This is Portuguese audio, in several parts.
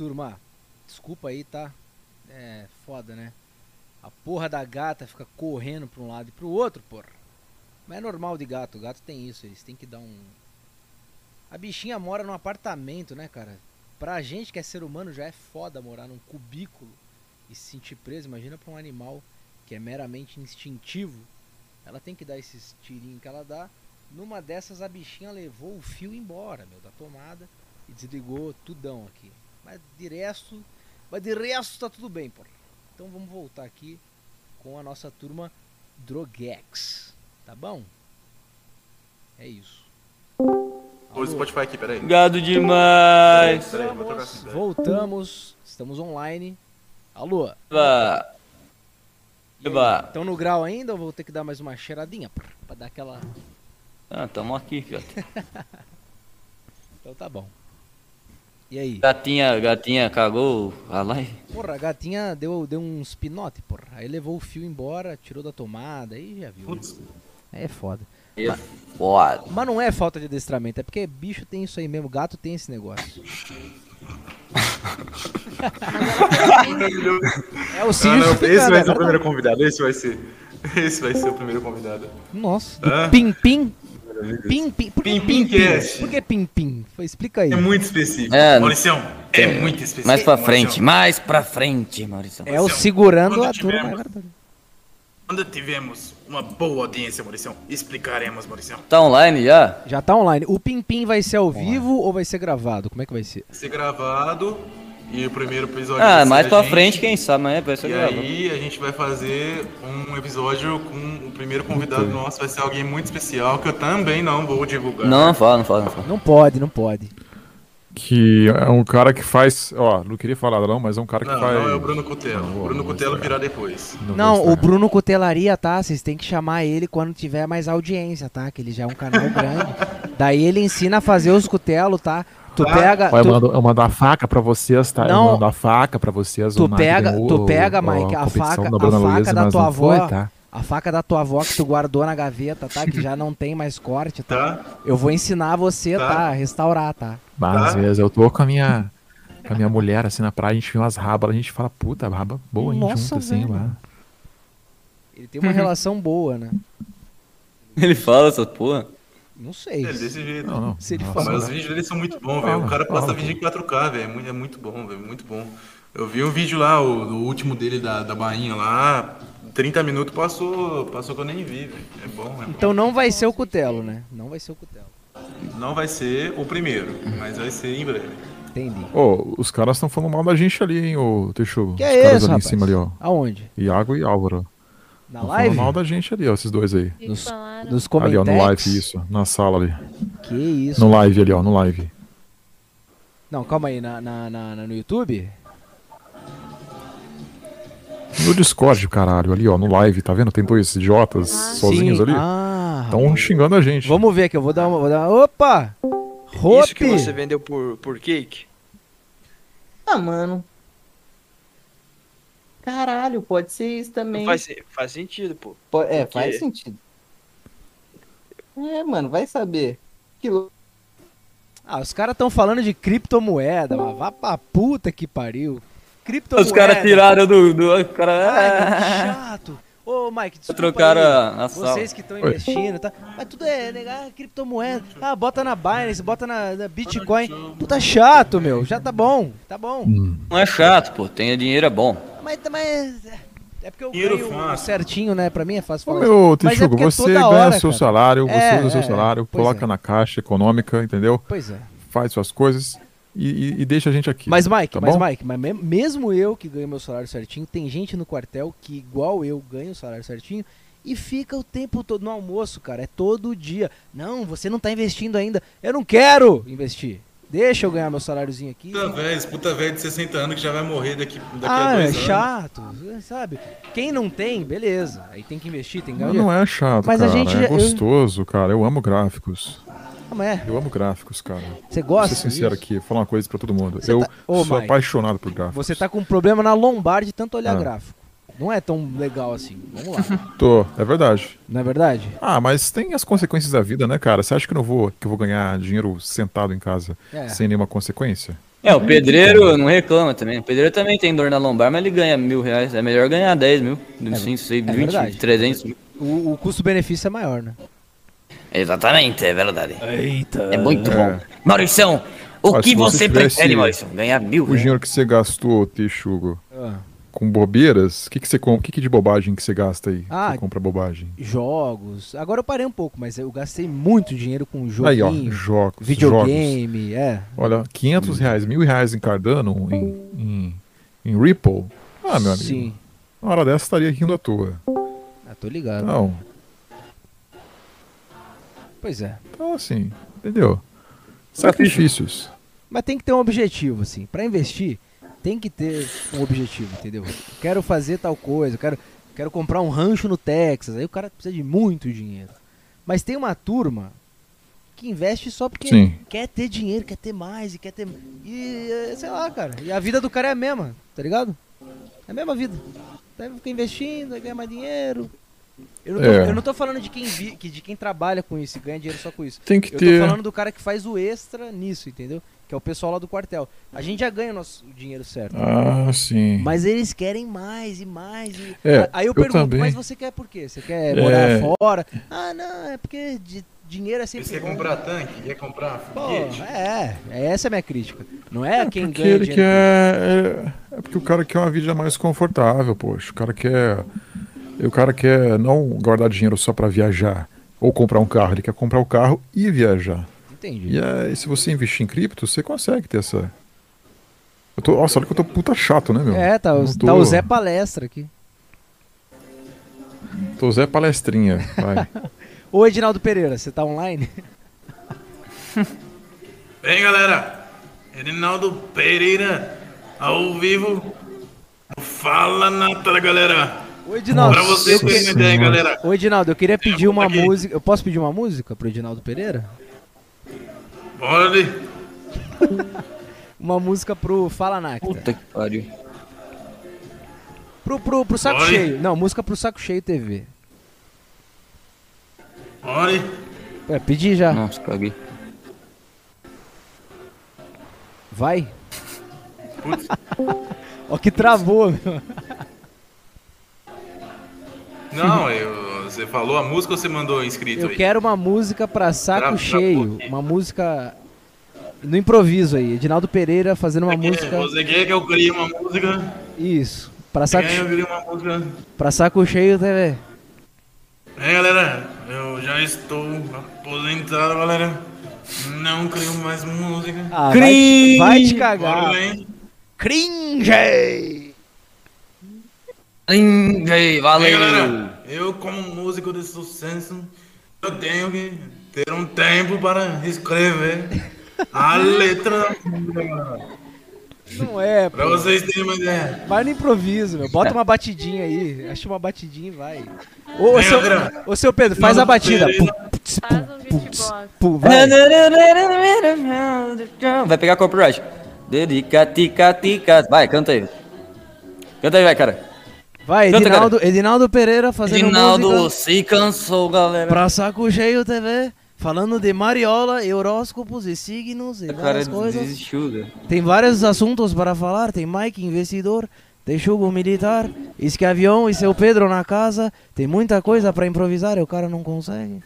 turma, desculpa aí, tá? É foda, né? A porra da gata fica correndo pra um lado e pro outro, porra. Mas é normal de gato, gato tem isso, eles têm que dar um. A bichinha mora num apartamento, né, cara? Pra gente que é ser humano já é foda morar num cubículo e se sentir preso. Imagina pra um animal que é meramente instintivo. Ela tem que dar esses tirinhos que ela dá. Numa dessas a bichinha levou o fio embora, meu, da tomada e desligou tudão aqui. Mas de resto, mas de resto tá tudo bem, porra. Então vamos voltar aqui com a nossa turma Drogex, tá bom? É isso. Tô no Spotify aqui, peraí. Gado demais. Peraí, vou trocar Voltamos, assim. voltamos, estamos online. Alô? Eba. Eba. Estão no grau ainda ou vou ter que dar mais uma cheiradinha pra dar aquela. Ah, tamo aqui, filho. Então tá bom. E aí? Gatinha, gatinha cagou a live. Porra, a gatinha deu, deu uns pinote, porra. Aí levou o fio embora, tirou da tomada, aí já viu. Putz, Aí é foda. É foda. Mas não é falta de adestramento, é porque bicho tem isso aí mesmo, gato tem esse negócio. É o Ah, Sirius não, explicando, esse vai é ser o primeiro convidado, esse vai ser. Esse vai ser o primeiro convidado. Nossa, do Hã? Pim Pim. Pim Pim. Por que Pim Pim Pim Cast. Por que Pim Pim? Explica aí. É muito específico. É, Mauricião, é muito específico. Mais pra Mauricião. frente, mais pra frente, Maurício. É o segurando Quando a turma. é verdade. Quando tivermos uma boa audiência, Mauricião, explicaremos, Mauricião. Tá online já? Já tá online. O Pim Pim vai ser ao vivo ou vai ser gravado? Como é que vai ser? Vai ser gravado e o primeiro episódio Ah, mais a pra gente. frente, quem sabe, mas é, vai ser E gravado. aí a gente vai fazer um episódio com o primeiro convidado nosso, vai ser alguém muito especial que eu também não vou divulgar. Não, não fala, não fala, não fala. Não pode, não pode. Que é um cara que faz. Ó, não queria falar não, mas é um cara que Não, faz. não é o Bruno Cutelo. Não O Bruno Cutelo virá depois. Não, Não, o. Bruno Cutelaria, tá? Vocês têm que chamar ele quando tiver mais audiência, tá? Que ele já é um canal grande. Daí ele ensina a fazer os cutelos, tá? Tu pega. Ó, eu, tu- mando, eu mando a faca pra vocês, tá? Não. Eu mando a faca pra vocês. Tu pega- ganhou tu pega, o- Mike, a competição faca- da a faca Luiza, da tua avó. foi, tá? A faca da tua avó que tu guardou na gaveta, tá? Que já não tem mais corte, tá? Tá? Eu vou ensinar você, tá? Tá. A restaurar, tá? Mas às Tá. vezes eu tô com a minha. Com a minha mulher, assim, na praia, a gente vê umas rabas, a gente fala, puta, raba boa, hein, Nossa, junto, assim, velho. lá. Ele tem uma relação boa, né? Ele fala essa porra. Não sei. É desse jeito. Não, não. Se ele Nossa, falar. Mas os vídeos dele são muito bons, velho. O cara pô. vídeo em 4K, velho. É muito, é muito bom, velho. Muito bom. Eu vi um vídeo lá, o, o último dele da, da bainha lá. 30 minutos passou, passou que eu nem vi, velho. É bom, é bom. Então não vai ser o cutelo, né? Não vai ser o cutelo. Não vai ser o primeiro, mas vai ser em breve. Entendi. Ô, os caras estão falando mal da gente ali, hein, ô Teixu. Que os é caras isso, ali rapaz? em cima ali, ó. Aonde? Iago e Álvaro. Na live? mal da gente ali, ó, esses dois aí. Nos-? Nos Ali, ó, comentários. no live, isso. Na sala ali. Que isso? No live ali, ó, no live. Não, calma aí. Na, na, na- no YouTube? No Discord, caralho, ali, ó, no live, tá vendo? Tem dois idiotas sozinhos Sim. ali. Ah, Estão xingando a gente. Vamos ver aqui, eu vou dar uma. Vou dar... Opa! Isso que você vendeu por, por cake? Ah, mano. Caralho, pode ser isso também. Faz, faz sentido, pô. É, Porque- faz sentido. É, mano, vai saber. Que louco. Ah, os caras estão falando de criptomoeda, mas vá pra puta que pariu. Criptomoeda. Os caras tiraram do. do cara, Ai, que ah, chato. Ô, Mike, desculpa trocaram aí. a, a sala. Vocês que estão investindo, tá? Mas tudo é negar criptomoeda. Ah, bota na Binance, bota na, na Bitcoin. Puta chato, meu. Já tá bom, tá bom. Hum. Não é chato, pô. Tem dinheiro é bom. Mas, mas é porque eu Dinheiro ganho fácil. certinho, né? Pra mim é fácil Ô, falar. meu, Mas é você ganha hora, seu cara. salário, você É, usa o seu é, salário, coloca é. na caixa econômica, entendeu? Pois é. Faz suas coisas e, e- deixa a gente aqui. Mas Mike, tá mas bom? Mike, mas me- mesmo eu que ganho meu salário certinho, tem gente no quartel que igual eu ganha o salário certinho e fica o tempo todo no almoço, cara, é todo dia. Não, você não tá investindo ainda. Eu não quero investir. Deixa eu ganhar meu saláriozinho aqui. Puta velho, esse puta velho de 60 anos que já vai morrer daqui, daqui Ah, a é dois anos. chato, sabe? Quem não tem, beleza. Aí tem que investir, tem que ganhar. não é chato, Mas a cara. gente é eu- gostoso, cara. Eu amo gráficos. Mas é. Eu amo gráficos, cara. Você Vou gosta? ser sincero disso? aqui, vou falar uma coisa pra todo mundo. Você eu tá- Ô, sou Mike, apaixonado por gráficos. Você tá com um problema na lombar de tanto olhar Ah. gráfico. Não é tão legal assim. Vamos lá. Tô, é verdade. não é verdade? Ah, mas tem as consequências da vida, né, cara? Você acha que eu não vou, que eu vou ganhar dinheiro sentado em casa É. sem nenhuma consequência? É, o pedreiro não reclama também. O pedreiro também tem dor na lombar, mas ele ganha mil reais. É melhor ganhar 10 mil, 5, 6, 20, verdade. 300 mil. O, o custo-benefício é maior, né? Exatamente, é verdade. Eita. É muito bom. Mauricião, o Ó, que você você prefere, Maurício? Ganhar mil O reais? dinheiro que você gastou, Texugo, Ah, com bobeiras, o que, que você compra? O que, que de bobagem que você gasta aí? Ah, você compra bobagem. jogos. Agora eu parei um pouco, mas eu gastei muito dinheiro com Aí, ó, jogos. jogos. videogame, é. Olha, 500 reais, mil reais em Cardano, em, em, em Ripple. Ah, meu amigo. Sim. Na hora dessa estaria rindo à toa. Ah, tô ligado. Não, Pois é. então assim, entendeu? Sacrifícios. Mas tem que ter um objetivo, assim. Pra investir, tem que ter um objetivo, entendeu? Quero fazer tal coisa, quero, quero comprar um rancho no Texas. Aí o cara precisa de muito dinheiro. Mas tem uma turma que investe só porque Sim. quer ter dinheiro, quer ter mais e quer ter. E é, sei lá, cara. E a vida do cara é a mesma, tá ligado? É a mesma vida. Deve ficar investindo, aí ganha mais dinheiro. Eu não tô, É. eu não tô falando de quem, vi, que- de quem trabalha com isso e ganha dinheiro só com isso. Tem que Eu ter. tô falando do cara que faz o extra nisso, entendeu? Que é o pessoal lá do quartel. A gente já ganha o nosso dinheiro certo. Ah, sim. Mas eles querem mais e mais. e- É, Aí eu eu pergunto, também. mas você quer por quê? Você quer É. morar fora? Ah, não, é porque di- dinheiro é Você sempre quer bom. comprar tanque? Quer comprar Pô, foguete? é, é, essa é a minha crítica. Não é, quem porque ganha ele dinheiro. quer. É, é porque o cara quer uma vida mais confortável, poxa. O cara quer. O cara quer não guardar dinheiro só pra viajar ou comprar um carro. Ele quer comprar o carro e viajar. Entendi. E aí, se você investir em cripto, você consegue ter essa. Eu tô, nossa, olha que eu tô puta chato, né, meu? É, tá, o- Não tô- tá o Zé Palestra aqui. Tô Zé Palestrinha. Vai. Ô, Edinaldo Pereira, você tá online? Bem, galera. Reinaldo Pereira, ao vivo. Fala na tela, galera. Ô, Edinaldo. Pra vocês eu terem que- uma ideia, galera. Ô, Edinaldo, eu queria pedir uma aqui. música. Eu posso pedir uma música pro Edinaldo Pereira? Bora ali. Uma música pro Fala Nacta. Puta que pariu. Pro, pro, pro Saco Oi. Cheio. Não, música pro Saco Cheio TV. Bora ali. É, pedi já. Nossa, caguei. Vai. Ó que travou, meu. Não, eu, você falou a música ou você mandou inscrito Eu aí? quero uma música pra Saco Travou Cheio. aqui. Uma música no improviso aí. Edinaldo Pereira fazendo uma Você quer- música. Você quer que eu crie uma música? Isso. Pra saco, que eu uma música? pra saco Cheio TV. É, galera, eu já estou aposentado, galera. Não crio mais música. Ah, vai, te- vai te cagar. Cringe! Ei, Ei, valeu. galera, eu como músico de sucesso, eu tenho que ter um tempo para escrever a letra da música, galera. Não é, Pra pô. vocês terem uma ideia. Vai no improviso, meu. Bota uma batidinha aí. Acha uma batidinha e vai. Ô, ô, seu, ô, seu Pedro, faz a batida. Faz um putz, beatbox. vai. Vai pegar copyright. Dedica, tica, tica. Vai, canta aí. Canta aí, vai, cara. Vai, Canta, Edinaldo, Edinaldo Pereira fazendo Rinaldo música se cansou, galera. pra Saco Cheio TV, falando de Mariola, horóscopos e signos e cara várias coisas. desistiu, velho. Tem vários assuntos para falar, tem Mike, investidor, tem Chugo militar, Esquiavião e seu Pedro na casa, tem muita coisa para improvisar e o cara não consegue.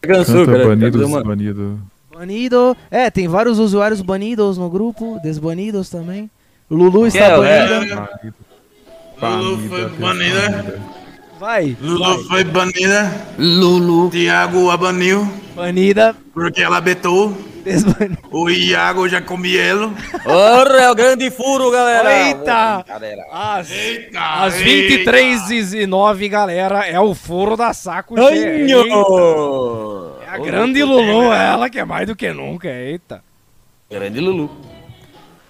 Cansou, Canta cara. banidos, Mano, banido. Banido, é, tem vários usuários banidos no grupo, desbanidos também. Lulu está é, é. banida. Lulu foi banida. Vai, Lulu foi banida. Lulu. Tiago abaniu. banida, Porque ela betou. O Iago já comia ele. Ora, é o grande furo, galera. Eita! Às, Eita! às eita. 23 e 9 galera, é o furo da saco cheio. É a grande Lulu, ela que é mais do que nunca, eita. Grande Lulu.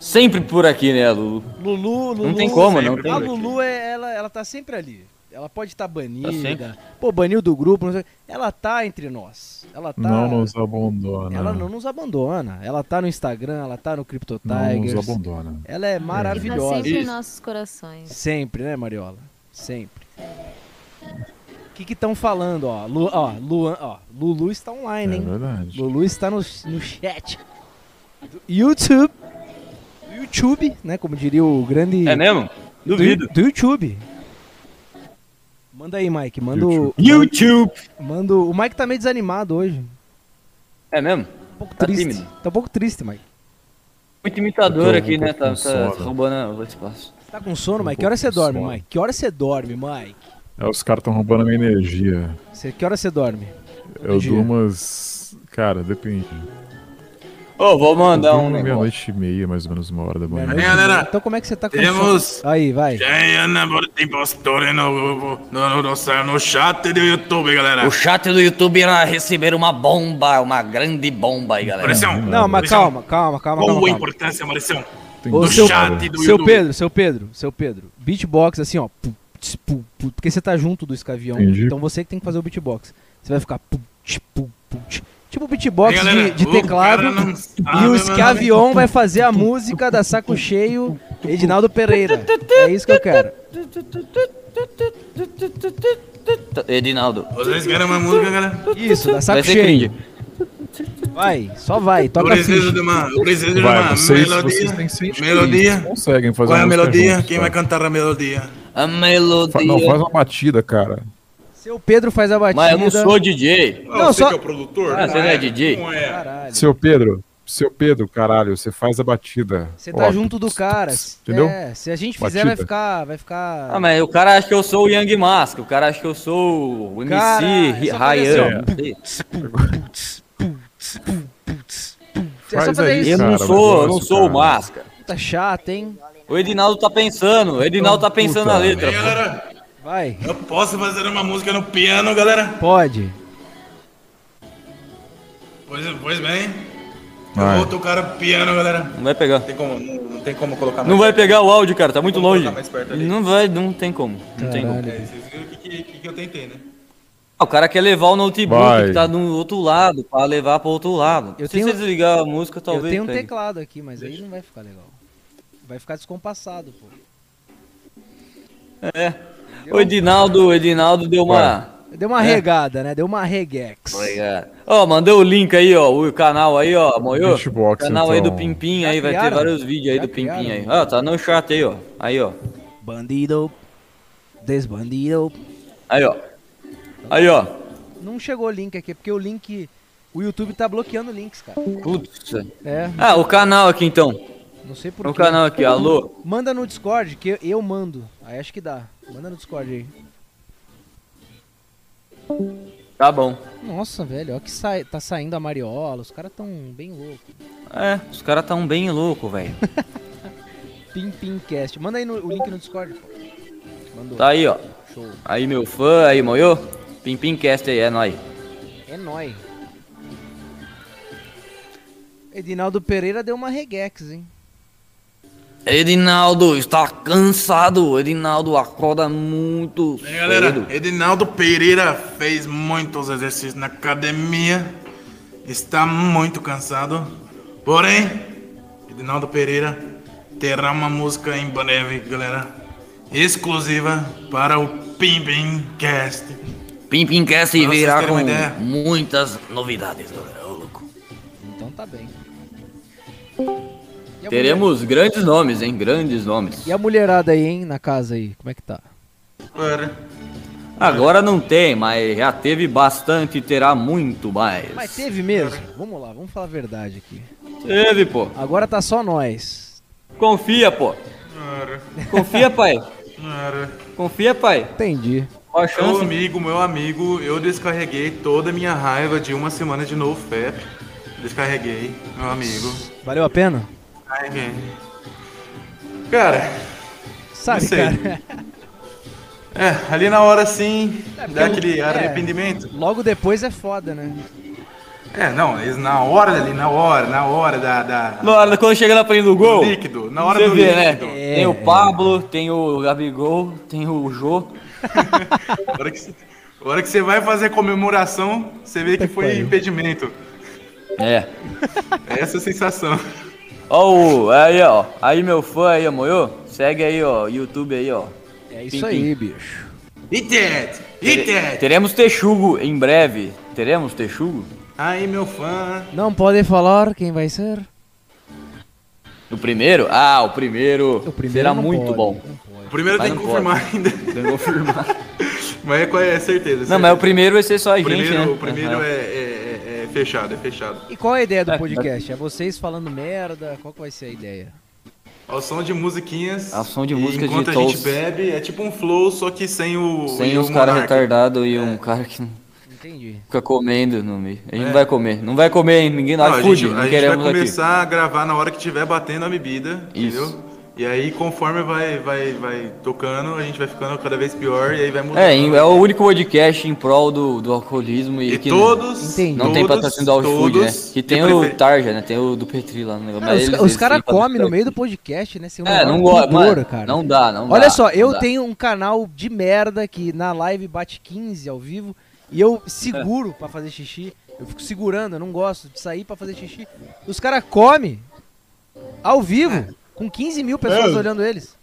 Sempre por aqui, né, Lulu? Lulu, Lulu. Não tem como, não tem. A. Lulu, é, ela, ela tá sempre ali. Ela pode estar banida. sempre. Pô, baniu do grupo, não sei. Ela tá entre nós. Ela tá. Não nos abandona. Ela não nos abandona. Ela tá no Instagram, ela tá no Crypto Não nos Tigers. abandona. Ela é Tá maravilhosa. sempre em nossos corações. Sempre, né, Mariola? Sempre. O que que estão falando, ó? Lu, ó, Luan, ó, Lulu está É online, hein? verdade. Lulu está no, no chat do YouTube. YouTube, né? Como diria o grande. É mesmo? do, Duvido. do YouTube. Manda aí, Mike. Manda o. YouTube. Manda o. O Mike tá meio desanimado hoje. É mesmo? Um pouco Tá triste. tímido. Tá um pouco triste, Mike. Muito imitador aqui, um né? Tá, com tá sono. roubando o espaço. Tá com sono, Um Mike? Que hora você dorme, sono. Mike? Que hora você dorme, Mike? É, os caras estão roubando a minha energia. Você, que hora você dorme? Eu dia. durmo umas. Cara, depende. Ô, vou mandar um negócio. meia-noite e meia, mais ou menos uma hora da manhã. Galera, Então como é que você tá com temos-? Aí, vai. Jaiana Impostore no, no, no, no, no chat do YouTube, galera. O chat do YouTube irá receber uma bomba, uma grande bomba aí, galera. Maurição, Não, mas calma, calma, calma, Qual calma. a calma. importância? Tem Ô, do seu, chat do seu? Pedro, seu Pedro, seu Pedro. Beatbox assim, ó. porque você tá junto do escavião. Entendi. Então você que tem que fazer o beatbox. Você vai ficar. Tipo beatbox Aí, galera, de, de o teclado. não E sabe, o escavião vai fazer a música da Saco Cheio Edinaldo Pereira. É isso que eu quero. Edinaldo. Vocês querem uma música, galera? Isso, da Vai Saco Cheio. cringe. Vai, só vai, toca preciso de uma, eu preciso de Vai, uma vocês, melodia. vocês melodia. Vocês conseguem fazer Qual é a melodia? juntos, Quem tá? vai cantar a melodia? A Fa- melodia. Não, faz uma batida, cara. Seu Pedro faz a batida. Mas eu não sou DJ. Não, você só- que é o produtor? Ah, você não é DJ? Não é. Caralho. Seu Pedro, seu Pedro, caralho, você faz a batida. Você tá Ó, junto do cara. Entendeu? É, se a gente fizer, vai Batida. ficar. Vai ficar. Ah, mas o cara acha que eu sou o Young Mask, o cara acha que eu sou o MC é Ryan. É só Faz fazer isso. Eu não sou, eu não sou o. Masca. Tá chato, hein? O Edinaldo tá pensando, o Edinaldo tá pensando Puta. na letra. Galera, Vai. eu posso fazer uma música no piano, galera? Pode. Pois, pois bem. Eu Vai. vou tocar piano, galera. Não vai pegar. Tem como, não, não tem como colocar Não vai pegar o áudio, cara, tá muito Vamos longe. colocar mais perto ali. Não vai, não tem como. Não tem como. Caralho. É, vocês viram o que, que, que eu tentei, né? Ah, O cara quer levar o notebook Vai. que tá do outro lado, pra levar pro outro lado. Eu Se tenho- você desligar a música, talvez. eu tenho um pegue. teclado aqui, mas aí não vai ficar legal. Vai ficar descompassado, pô. É. O Edinaldo, o Edinaldo deu uma. Deu uma É. regada, né? Deu uma regex. Obrigado. Ó, mandei o link aí, ó, o canal aí, ó, moiou? Beatbox, canal aí do então. Pimpim aí, vai ter criaram? vários vídeos aí Já do Pimpim criaram? aí. Ó, tá no chat aí, ó. Aí, ó. Bandido. Desbandido. Aí, ó. Aí, ó. Não chegou o link aqui, porque o link. O YouTube tá bloqueando links, cara. Putz. É, Ah, o canal aqui então. Não sei por O quê. canal aqui, alô. Manda no Discord, que eu, eu mando. Aí acho que dá. Manda no Discord aí. Tá bom. Nossa, velho, ó que sai, tá saindo a Mariola. Os caras tão bem loucos. É, os caras tão bem loucos, velho. Pim Pim Cast. Manda aí no- o link no Discord, pô. Mandou. Tá aí, ó. Show. Aí, meu fã, aí, moiô. Pimpimcast aí, é nóis. É nóis. Edinaldo Pereira deu uma regex, hein? Edinaldo está cansado. Edinaldo acorda muito E aí, galera, cedo. Edinaldo Pereira fez muitos exercícios na academia. Está muito cansado. Porém, Edinaldo Pereira terá uma música em breve, galera. Exclusiva para o Pimpin Cast. Pimpimcast Pra vocês virá com muitas novidades, galera. Ô, louco. Então tá bem. Teremos grandes nomes, hein? Grandes nomes. E a mulherada aí, hein? Na casa aí, como é que tá? Para. Agora não tem, mas já teve bastante e terá muito mais. Mas teve mesmo? Vamos lá, vamos falar a verdade aqui. Teve, pô. Agora tá só nós. Confia, pô. Confia, pai. Confia, pai. Entendi. Qual Meu amigo, meu amigo, eu descarreguei toda a minha raiva de uma semana de novo FEP. Descarreguei, meu amigo. Valeu a pena? Cara, Sabe, cara? é, ali na hora sim, porque dá aquele é. arrependimento. Logo depois é foda, né? É, não, eles na hora ali, na hora, na hora da. da Na hora, quando chega na frente do gol, do líquido, na hora do vê, né? líquido. É, tem o é. Pablo, tem o Gabigol, tem o Jô. A hora que, hora que você vai fazer a comemoração, você vê que foi impedimento. É. É essa a sensação. Ó, o- aí, ó. Aí, meu fã aí, amoiô. Segue aí, ó. YouTube aí, ó. É isso Pim, aí, bicho. E Ted? E Ted? Teremos Texugo em breve. Teremos Texugo? Aí, meu fã. Não pode falar quem vai ser? O primeiro? Ah, o primeiro, O primeiro será muito pode, bom. pode. O primeiro Mas tem que não confirmar ainda. Tem que confirmar. Mas é, qual é certeza. Não, mas o primeiro vai ser só a O gente, primeiro, né? o primeiro é- é- é fechado, é fechado. E qual é a ideia do É, podcast? É vocês falando merda? Qual que vai ser a ideia? Ao som de musiquinhas. Ao som de música de Enquanto a gente bebe, é tipo um flow, só que sem o. Sem os caras retardados e um cara que não Entendi. fica comendo no meio. A gente É. não vai comer. Não vai comer, hein? Ninguém Não, não, a gente, não a gente queremos vai aqui. começar a gravar na hora que tiver batendo a bebida, Isso. entendeu? E aí, conforme vai, vai, vai tocando, a gente vai ficando cada vez pior e aí vai mudando. É, em- é o único podcast em prol do, do alcoolismo e, E que todos. Não, não tem patrocínio do iFood, né? Que tem o prefer- Tarja, né? Tem o do Petri lá no negócio. Mas os eles- os caras comem no meio do podcast, né? Sem o É, não gosta, mano. cara. Não dá, não dá. Olha só, não eu dá. tenho um canal de merda que na live bate 15 ao vivo e eu seguro pra fazer xixi. Eu fico segurando, eu não gosto de sair pra fazer xixi. Os caras comem ao vivo, com 15 mil pessoas olhando eles.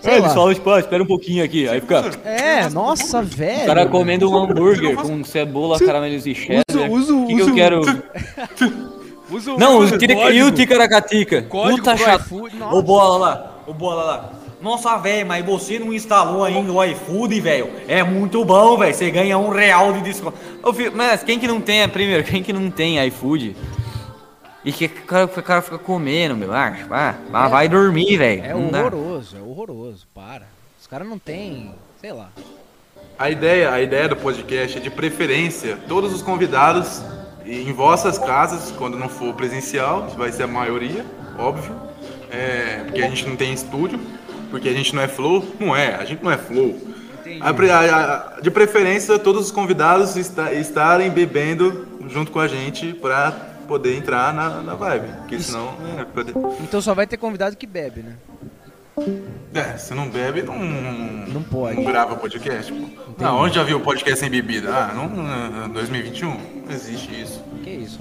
Sei É, eles falam, tipo, ah, espera um pouquinho aqui. Aí fica É, nossa, velho. o cara comendo um hambúrguer com cebola, caramelos e cheddar. uso- O que, que uso- eu quero? Usa o- Não, usa o tica- código. e o Ticaracatica? Puta chato. Ô bola lá, ô bola lá. Nossa, velho, mas você não instalou ainda o iFood, velho? É muito bom, velho. Você ganha um real de desconto. Ô, filho, mas quem que não tem, primeiro, quem que não tem iFood? E que o cara, o cara fica comendo, meu. Ah, ah, ah, vai dormir, velho. É Não dá. horroroso, é horroroso. Para. Os caras não tem, sei lá. A ideia, a ideia do podcast é de preferência todos os convidados em vossas casas, quando não for presencial, que vai ser a maioria, óbvio. É, porque a gente não tem estúdio, porque a gente não é flow, não é, a gente não é flow. A a- a- de preferência, todos os convidados esta- estarem bebendo junto com a gente pra poder entrar na, na vibe. Porque senão. É, poder- Então só vai ter convidado que bebe, né? é, se não bebe, não. Não pode. Não grava podcast, pô. Não, onde já viu podcast sem bebida? Ah, não, não, 2021? Não existe isso. Que isso?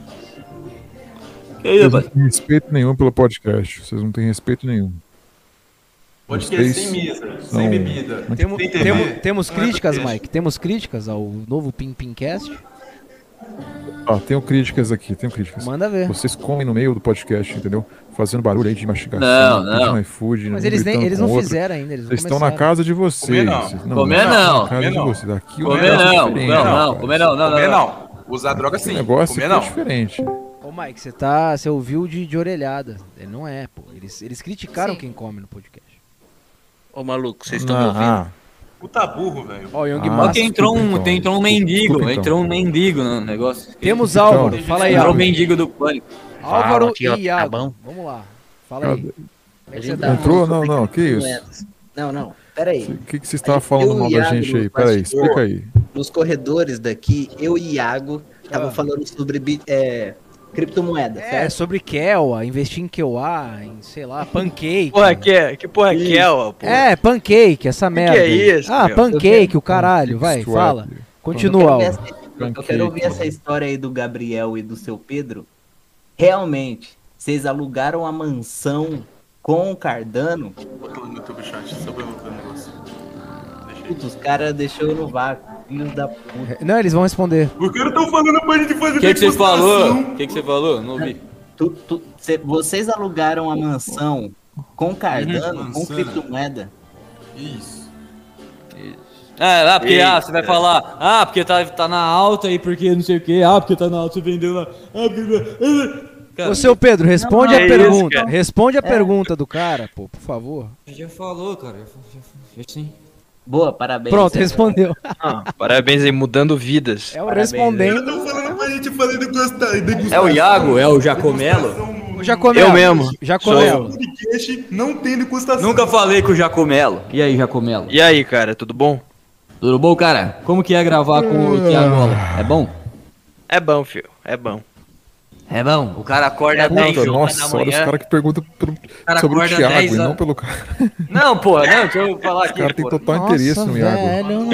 Vocês não têm respeito nenhum pelo podcast. Vocês não têm respeito nenhum. Podcast Vocês sem mesa, são- sem bebida. Temo- sem TV. temo- temos não é críticas, podcast. Mike? Temos críticas ao novo Pim Pincast? Ah, tenho críticas aqui, tenho críticas. Manda ver. Vocês comem no meio do podcast, entendeu? Fazendo barulho aí de mastigação. Não, não. iFood, Mas eles, nem, eles não outro. fizeram ainda, eles não Vocês estão na casa de vocês. Comer não. Comer não. Comer não. Comer não, comer não, Comer não. Usar droga O sim. negócio Comer é não. diferente. Ô Mike, você tá. Você ouviu de, de orelhada. Ele não é, pô. Eles, eles criticaram quem come no podcast. Ô maluco, vocês estão me ouvindo? Ah, Puta burro, velho. Ó, Young Ah, Master. que entrou um, tem, entrou um então. mendigo, Desculpa, então. entrou um mendigo no negócio. Temos Álvaro. Então, Fala aí, Entrou o Álvaro. mendigo do pânico. Álvaro tio, e Iago. tá bom? Vamos lá. Fala aí. Que você Tá tá? Entrou? Não, não, que isso? Não, não, peraí. O que, que você estava falando mal da Iago gente aí? Peraí, bastidor. explica aí. Nos corredores daqui, eu e Iago tava Ah. falando sobre é, criptomoeda, É, certo? sobre Kelwa, investir em Kelwa, em, sei lá, pancake. Porra, que, é- que porra que é, ó, porra? É, pancake, essa merda. é aí. isso, Ah, meu? pancake, o caralho. Vai, fala. Eu Continua, quero, ver Álvaro. essa, eu quero ouvir essa história aí do Gabriel e do seu Pedro. Realmente, vocês alugaram a mansão com o Cardano? Bota lá no YouTube chat, só pra eu ver o negócio. Putz, os caras deixou no vácuo. Filhos da puta. Não, eles vão responder. Os caras tão falando pra gente fazer O que, você falou? O que, você falou? Não ouvi. Tu- tu- cê- vocês alugaram a mansão com Cardano, Uhum, com criptomoeda? Isso. Ah, lá, porque ah, você vai Eita. falar, ah, porque tá, tá na alta aí, porque não sei o que, ah, porque tá na alta, você vendeu lá. Ah, porque... Cara, Ô, seu Pedro, responde Não, a é isso, pergunta. cara. responde a pergunta do cara, pô, por favor. já falou, cara. Já, já, já, sim. Boa, parabéns. Pronto, respondeu. Ah, parabéns aí, mudando vidas. É o Parabéns, respondendo. Tão falando pra gente fazer degustar- degustação. É o Iago, é o Jacomelo. no- Jacomelo. Eu mesmo. Jacomelo. podcast não tem degustação. Nunca falei com o Jacomelo. E aí, Jacomelo? E aí, cara, tudo bom? Tudo bom, cara? Como que é gravar com o Thiago Mola? É bom? É bom, filho, é bom. É bom. O cara acorda Puta, 10 horas da nossa, olha os manhã. caras que perguntam pelo- cara sobre o Thiago 10 e não pelo cara. Não, porra, não, deixa eu falar O aqui, cara tem porra. total interesse no Iago. velho.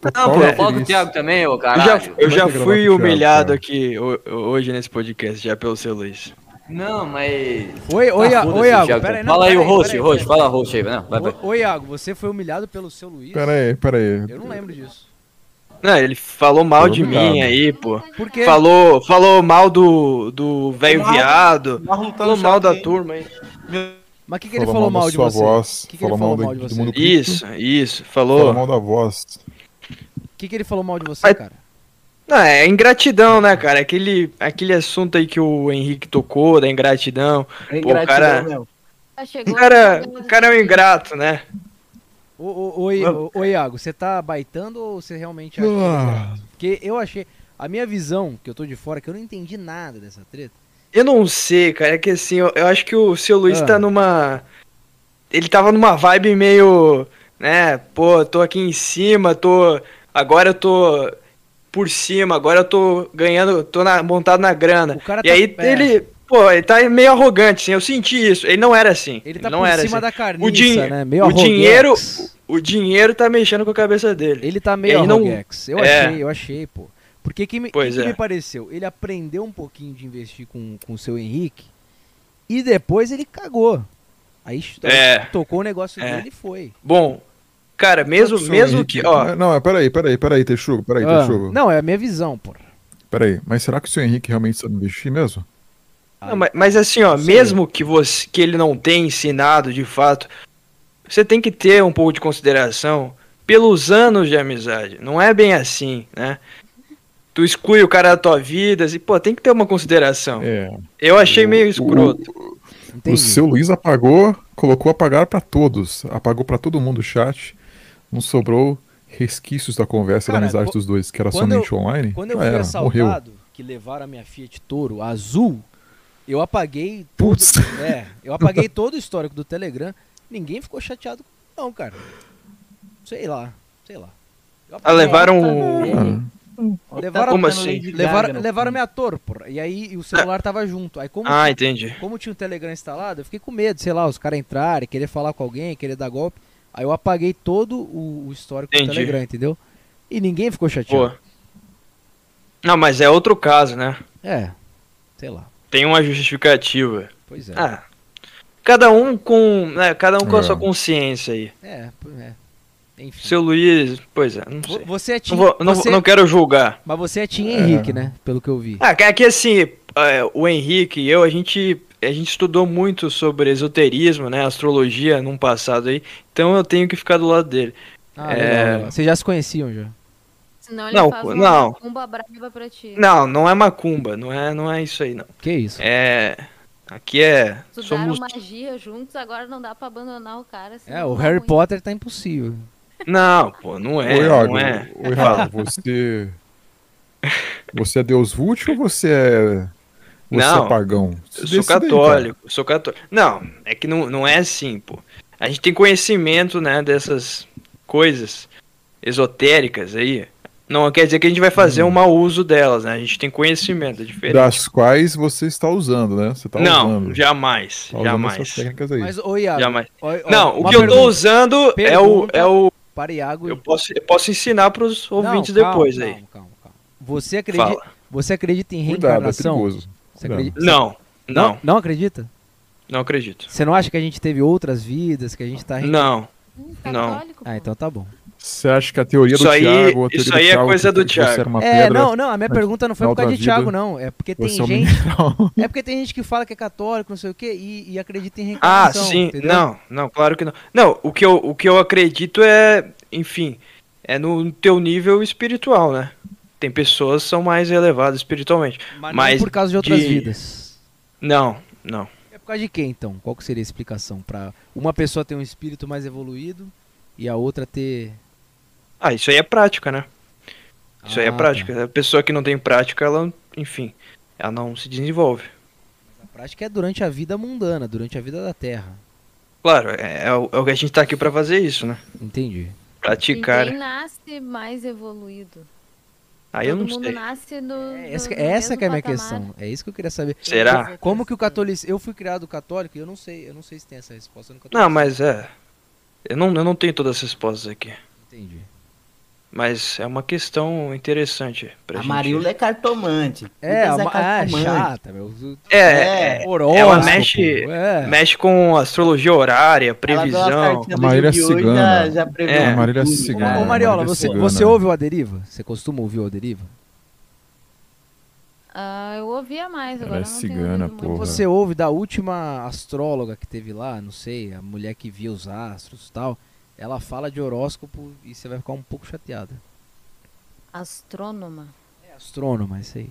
Total Não, pô, eu falo do. Thiago também, ô Eu caralho. já, eu já Vai ter que fui o Thiago, humilhado cara. aqui ho- hoje nesse podcast, já pelo seu Luiz. Não, mas... Oi, oi, Ah, foda-se, oi, Iago. Thiago. Pera aí, não, Fala aí o host, host, fala host aí, não, vai, vai. Ô, Iago, você foi humilhado pelo seu Luiz? Pera aí, pera aí. Eu não lembro disso. Não, ele falou mal de mim aí, pô. Por quê? Falou, falou mal do, do velho viado. Tá Falou mal da turma aí. Mas o que, que ele falou mal de sua você? voz, O que, que ele falou falou mal de do você? Isso, isso. falou Falou. mal da voz. O que, que ele falou mal de você, Mas- cara? Não, é ingratidão, né, cara? Aquele, aquele assunto aí que o Henrique tocou, da ingratidão. É Pô, o cara- mesmo. Ah, O cara, o cara é um ingrato, né? Ô, ô, ô, I- ô, ô, Iago, você tá baitando ou você realmente acha que é Ah. Porque eu achei. A minha visão, que eu tô de fora, que eu não entendi nada dessa treta. Eu não sei, cara. É que assim, eu, eu acho que o seu Luiz Ah. tá numa. Ele tava numa vibe meio. Né? Pô, tô aqui em cima, tô. Agora eu tô por cima, agora eu tô ganhando, tô na- montado na grana. O cara E tá- aí é. ele. Pô, ele tá meio arrogante, assim. Eu senti isso. Ele não era assim. Ele tá não por era cima assim. da carniça, din- né? Meio o dinheiro-. O dinheiro tá mexendo com a cabeça dele. Ele tá meio aí não- arroguex. Eu É. achei, eu achei, pô. Porque que me, Pois que que é. me pareceu? Ele aprendeu um pouquinho de investir com, com o seu Henrique e depois ele cagou. Aí, É. tocou o negócio É. dele e foi. Bom, cara, mesmo, mesmo Henrique- que. Ó, Não, é, peraí, peraí, peraí, Texugo, peraí, Ah, Texugo. não, é a minha visão, pô. Peraí, mas será que o seu Henrique realmente sabe investir mesmo? Não, mas, mas assim, ó, sei. mesmo que você que ele não tenha ensinado de fato, você tem que ter um pouco de consideração pelos anos de amizade. Não é bem assim, né? Tu exclui o cara da tua vida, e pô, tem que ter uma consideração. É. Eu achei meio O- escroto. Entendi. O seu Luiz apagou, colocou apagar pra todos. Apagou pra todo mundo o chat. Não sobrou resquícios da conversa Cara, da amizade dos dois, que era somente online. Quando eu fui era, morreu. assaltado, que levaram a minha Fiat Toro azul, eu apaguei todo, Putz. é, eu apaguei todo o histórico do Telegram. Ninguém ficou chateado não, cara. Sei lá, sei lá. Ah, apaguei. levaram Tá o. Levaram, Como assim? Levaram, no levaram minha Toro, porra. E aí o celular tava junto. Aí como, Ah, entendi. como tinha o Telegram instalado, eu fiquei com medo, sei lá, os caras entrarem, querer falar com alguém, querer dar golpe. Aí eu apaguei todo o, o histórico do Entendi. Telegram, entendeu? E ninguém ficou Pô. chateado. Não, mas é outro caso, né? É, sei lá. Tem uma justificativa. Pois é. Ah. Cada um com. Né, cada um com a É. sua consciência aí. É, é. Enfim. Seu Luiz, pois é, não sei. Você é Não, Tim, vou- não, você- não quero julgar. Mas você é Tim Henrique, né? Pelo que eu vi. Ah, é que assim, é, o Henrique e eu, a gente, a gente estudou muito sobre esoterismo, né, astrologia num passado aí, então eu tenho que ficar do lado dele. Ah, é- legal, legal. Vocês já se conheciam já? Senão ele Não, faz uma não. macumba brava pra ti. Não, não é macumba, não é, não é isso aí não. Que isso? É, aqui é, Estudaram somos, magia juntos, agora não dá pra abandonar o cara. É, senão o Harry ruim. Potter tá impossível. não, pô, não é, Ô, Iago, não é. ô, Iago, você. Você é Deus Vult ou você é. Você Não, é pagão? Eu Se sou católico, sou católico. Não, é que não, não é assim, pô. A gente tem conhecimento, né, dessas coisas esotéricas aí. Não quer dizer que a gente vai fazer Hum. um mau uso delas, né? A gente tem conhecimento, é diferente. Das quais você está usando, né? Você tá não, usando. jamais, Tá usando essas jamais. técnicas aí. Mas, ô Iago. Jamais. ó- ó, Não, o que eu tô pergunta usando é o, Pergunta. é o. Para Iago. Eu posso, eu posso ensinar pros Não, ouvintes calma, depois calma, aí. Calma, calma. Você acredita, Fala. você acredita em Cuidado, é reencarnação? Cuidado. acredita? Não, não, não. Não acredita? não acredito. Você não acha que a gente teve outras vidas, que a gente tá reen- Não, Não. católico, Ah, então tá bom. Você acha que a teoria Isso do aí- Thiago, a teoria isso do aí é Thiago, coisa do Thiago. É, pedra, não, não, a minha pergunta não foi por causa de Thiago, vida, não. É porque tem é um gente. mineral. É porque tem gente que fala que é católico, não sei o quê, e, e acredita em Ah, reencarnação. sim. entendeu? Não, não, claro que não. Não, o que eu, o que eu acredito é, enfim, é no teu nível espiritual, né? Tem pessoas que são mais elevadas espiritualmente. Mas, Mas por causa de outras de- vidas. Não, não. É por causa de quê, então? Qual que seria a explicação? Pra uma pessoa ter um espírito mais evoluído e a outra ter. Ah, isso aí é prática, né? Isso aí é Ah, prática. A pessoa que não tem prática, ela, enfim, ela não se desenvolve. tá. A prática é durante a vida mundana, durante a vida da Terra. Claro, é, é o, é o que a gente tá aqui pra fazer isso, né? Entendi. Praticar. Ninguém nasce mais evoluído. Aí eu Todo não mundo sei. nasce no. É essa, no é essa mesmo que é a minha patamar. questão. É isso que eu queria saber. Será? Como que o catolicismo. Eu fui criado católico e eu não sei. Eu não sei se tem essa resposta no Não, catolicismo. mas é. Eu não, eu não tenho todas as respostas aqui. Entendi. Mas é uma questão interessante pra A gente. Maríola é cartomante. É, Lucas a, é cartomante. chata, meu. É, é, Horóscopo, ela mexe, é. mexe com astrologia horária, Ela previsão. A Marília é cigana. Já, já É, a Marília é cigana. Ô, É, Mariola, Marília você, Cigana. você ouve o Aderiva? Você costuma ouvir o Aderiva? Ah, eu ouvia mais, Ela agora é eu não cigana, porra. Você ouve da última astróloga que teve lá, não sei, a mulher que via os astros e tal. Ela fala de horóscopo e você vai ficar um pouco chateada. Astrônoma. É astrônoma, isso aí.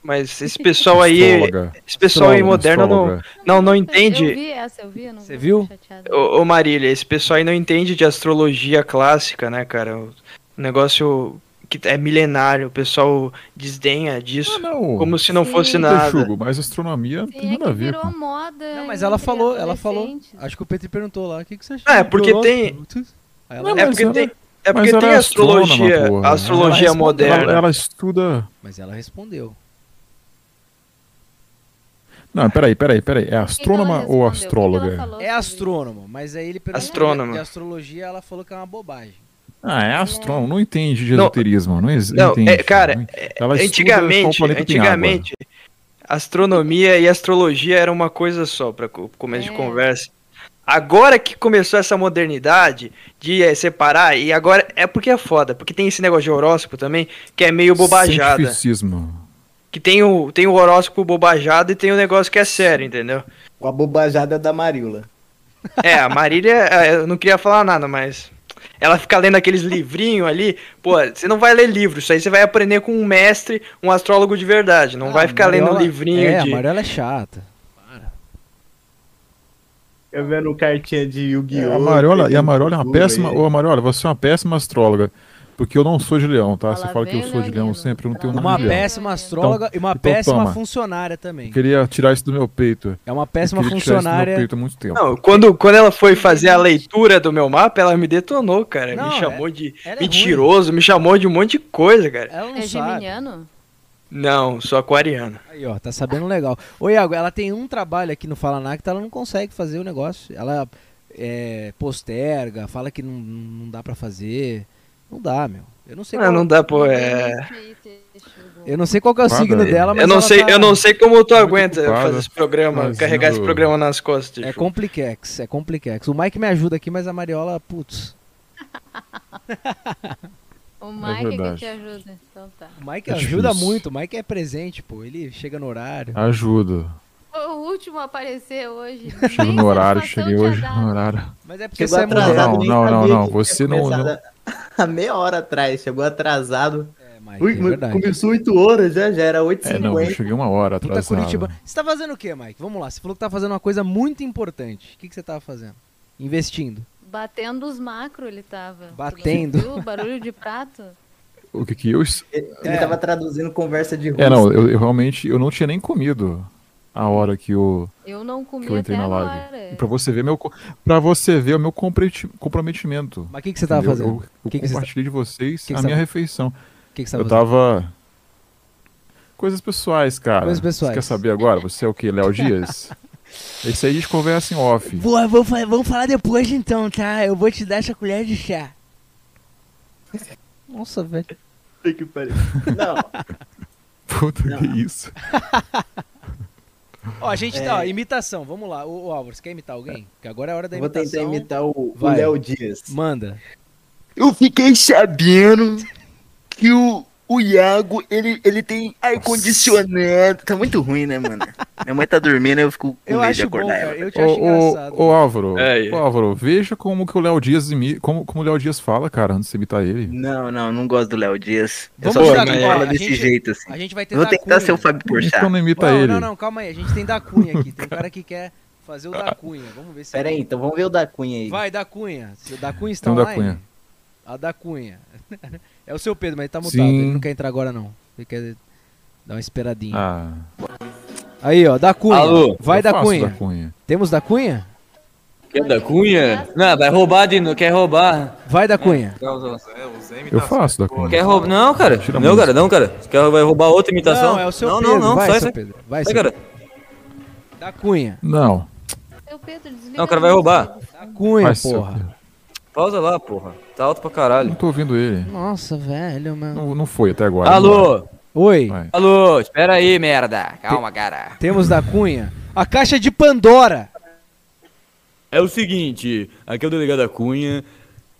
Mas esse pessoal aí, Astróloga. esse pessoal aí Astróloga, moderno não, astróloga. não, não Eu entende. vi essa, eu vi, eu não Você viu? Ô, ô Marília, esse pessoal aí não entende de astrologia clássica, né, cara? O negócio que é milenário, o pessoal desdenha disso. Ah. Como se não Sim. fosse nada. Mas astronomia não Sim, tem é nada que a ver. virou com- moda. Não, mas ela falou, ela falou. Acho que o Petri perguntou lá, o que, que você acha? É, de porque horóscopo?" Aí ela- Não, É porque ela- tem, é porque tem é astrologia, porra. astrologia Ela moderna. Ela, ela estuda. Mas ela respondeu. Não, peraí, peraí, peraí. É astrônoma ou astróloga? É sobre astrônoma, mas aí ele perguntou Astrônoma. de astrologia, ela falou que é uma bobagem. Ah, é astrônomo. Não entende de Não. esoterismo. Não, ex- Não, entende. é, cara, não- ela estuda antigamente, antigamente, astronomia e astrologia era uma coisa só para começo de É. conversa. Agora que começou essa modernidade de eh, separar, e agora é porque é foda, porque tem esse negócio de horóscopo também, que é meio bobajada. Cientificismo. Que tem o, tem o horóscopo bobajado e tem o negócio que é sério, entendeu? Com a bobajada da Maríola. É, a Marília, eu não queria falar nada, mas ela fica lendo aqueles livrinhos ali, pô, você não vai ler livro, isso aí você vai aprender com um mestre, um astrólogo de verdade, não Ah, vai ficar lendo Mariola- livrinho É, de... a Mariola é chata. Eu vendo cartinha de Yu-Gi-Oh! A Mariola, e a Mariola é uma péssima. Ô, Mariola, você é uma péssima astróloga. Porque eu não sou de leão, tá? Lá Você fala que eu sou de leão sempre, eu não tenho Lá nada Uma de leão. péssima astróloga e uma então péssima toma. funcionária também. Eu queria tirar isso do meu peito. É uma Eu péssima queria tirar isso do meu funcionária. peito há muito tempo. Não, quando, quando ela foi fazer a leitura do meu mapa, ela me detonou, cara. Não, me chamou de ela é mentiroso, me chamou de um monte de coisa, cara. Ela não É sabe. geminiano? Não, sou aquariano. Aí, ó, tá sabendo legal. Ô, Iago, ela tem um trabalho aqui no Fala Nacta, ela não consegue fazer o negócio. Ela é, posterga, fala que não, não dá pra fazer. Não dá, meu. Eu não sei Ah, qual, não dá, pô, é... eu não sei qual que é o Fala signo aí. dela, mas Eu não sei, tá- eu não sei como tu aguenta fazer esse programa, fazendo- carregar esse programa nas costas. É Chu. compliquex, é compliquex. O Mike me ajuda aqui, mas a Mariola, putz. O Mike que verdade. te ajuda. Então tá. O Mike É ajuda difícil. muito, o Mike é presente, pô. Ele chega no horário. Ajuda. O último a aparecer hoje. Chego Nem no horário, cheguei hoje dado. no horário. Mas é porque Chegou você é mulher. atrasado, Não, não, não, não, que você não- começado Há meia hora atrás, chegou atrasado. É, Mike, Ui, é verdade. começou 8 horas já, já era É, 8h50. não, eu cheguei uma hora Puta atrasado. Curitiba. Você tá fazendo o quê, Mike? Vamos lá. Você falou que tá fazendo uma coisa muito importante. O que, que você tava fazendo? Investindo. Batendo os macro ele tava. Batendo. Viu? Barulho de prato. O que que eu... Ele É. tava traduzindo conversa de russo. É, não, eu, eu realmente, eu não tinha nem comido a hora que eu, Eu não comi que eu entrei até na live. agora. E pra você ver meu, pra você ver o meu comprometi- comprometimento. Mas o que, que você tava entendeu? fazendo? Eu, eu Que que você compartilhei de vocês que que a você minha tá- refeição. O que, que você Eu tava fazendo? tava. Coisas pessoais, cara. Coisas pessoais. Você quer saber agora? Você é o quê? Léo Dias? Esse aí a gente conversa em off. Boa, vamos, vamos falar depois então, tá? Eu vou te dar essa colher de chá. Nossa, velho. Puta que pariu. Não, Puta que isso. Ó, a gente É. tá, ó, imitação, vamos lá. Álvaro, você quer imitar alguém? Porque agora é hora da vou imitação. tentar imitar o o. Léo Dias. Manda. Eu fiquei sabendo que o, o Iago, ele, ele tem ar-condicionado. Tá muito ruim, né, mano? Minha mãe tá dormindo, eu fico com Eu medo de acho bom, acordar cara. ela. Eu te acho engraçado. Ô, ô, Álvaro, É, é. ô, Álvaro, veja como que o Léo Dias imi... como, como o Léo Dias fala, cara, antes de você imitar ele. Não, não, não gosto do Léo Dias. Eu Vamos só dar- sei que fala desse gente- jeito, assim. A gente vai Eu tentar vou tentar Cunha. ser o Fábio Porchat. Então não imita Não, ele. não, não, calma aí. A gente tem da Cunha aqui. Tem um cara que quer fazer o da Cunha. Vamos ver se. Pera aí, então vamos ver o da Cunha aí. Vai, da Cunha. Se o da Cunha está Então, da online. Cunha. A da Cunha. é o seu Pedro, mas ele tá mutado. Sim. Ele não quer entrar agora, não. Ele quer dar uma esperadinha. Ah, Aí, ó, da Cunha. Alô? Vai da Cunha. da Cunha. Temos da Cunha? Quer da Cunha? Não, vai roubar de novo. Quer roubar? Vai da Cunha. Eu faço da Cunha. Quer roubar? Não, cara. Tira Não, cara, não, cara. Você quer vai roubar outra imitação? Não, é o seu não, Pedro. Não, não, vai, sai, seu. Pedro. Vai, Sai, cara. Da Cunha. Não, Seu Pedro, desliga Não, o cara vai roubar. Da Cunha, Vai, seu porra. Pausa lá, porra. Tá alto pra Não caralho. tô ouvindo ele. Nossa, velho, mano. Não, não foi até agora. Alô? Oi, Vai. Alô, espera aí, merda. Calma, cara. temos da Cunha. A caixa de Pandora. É o seguinte, aqui é o delegado da Cunha,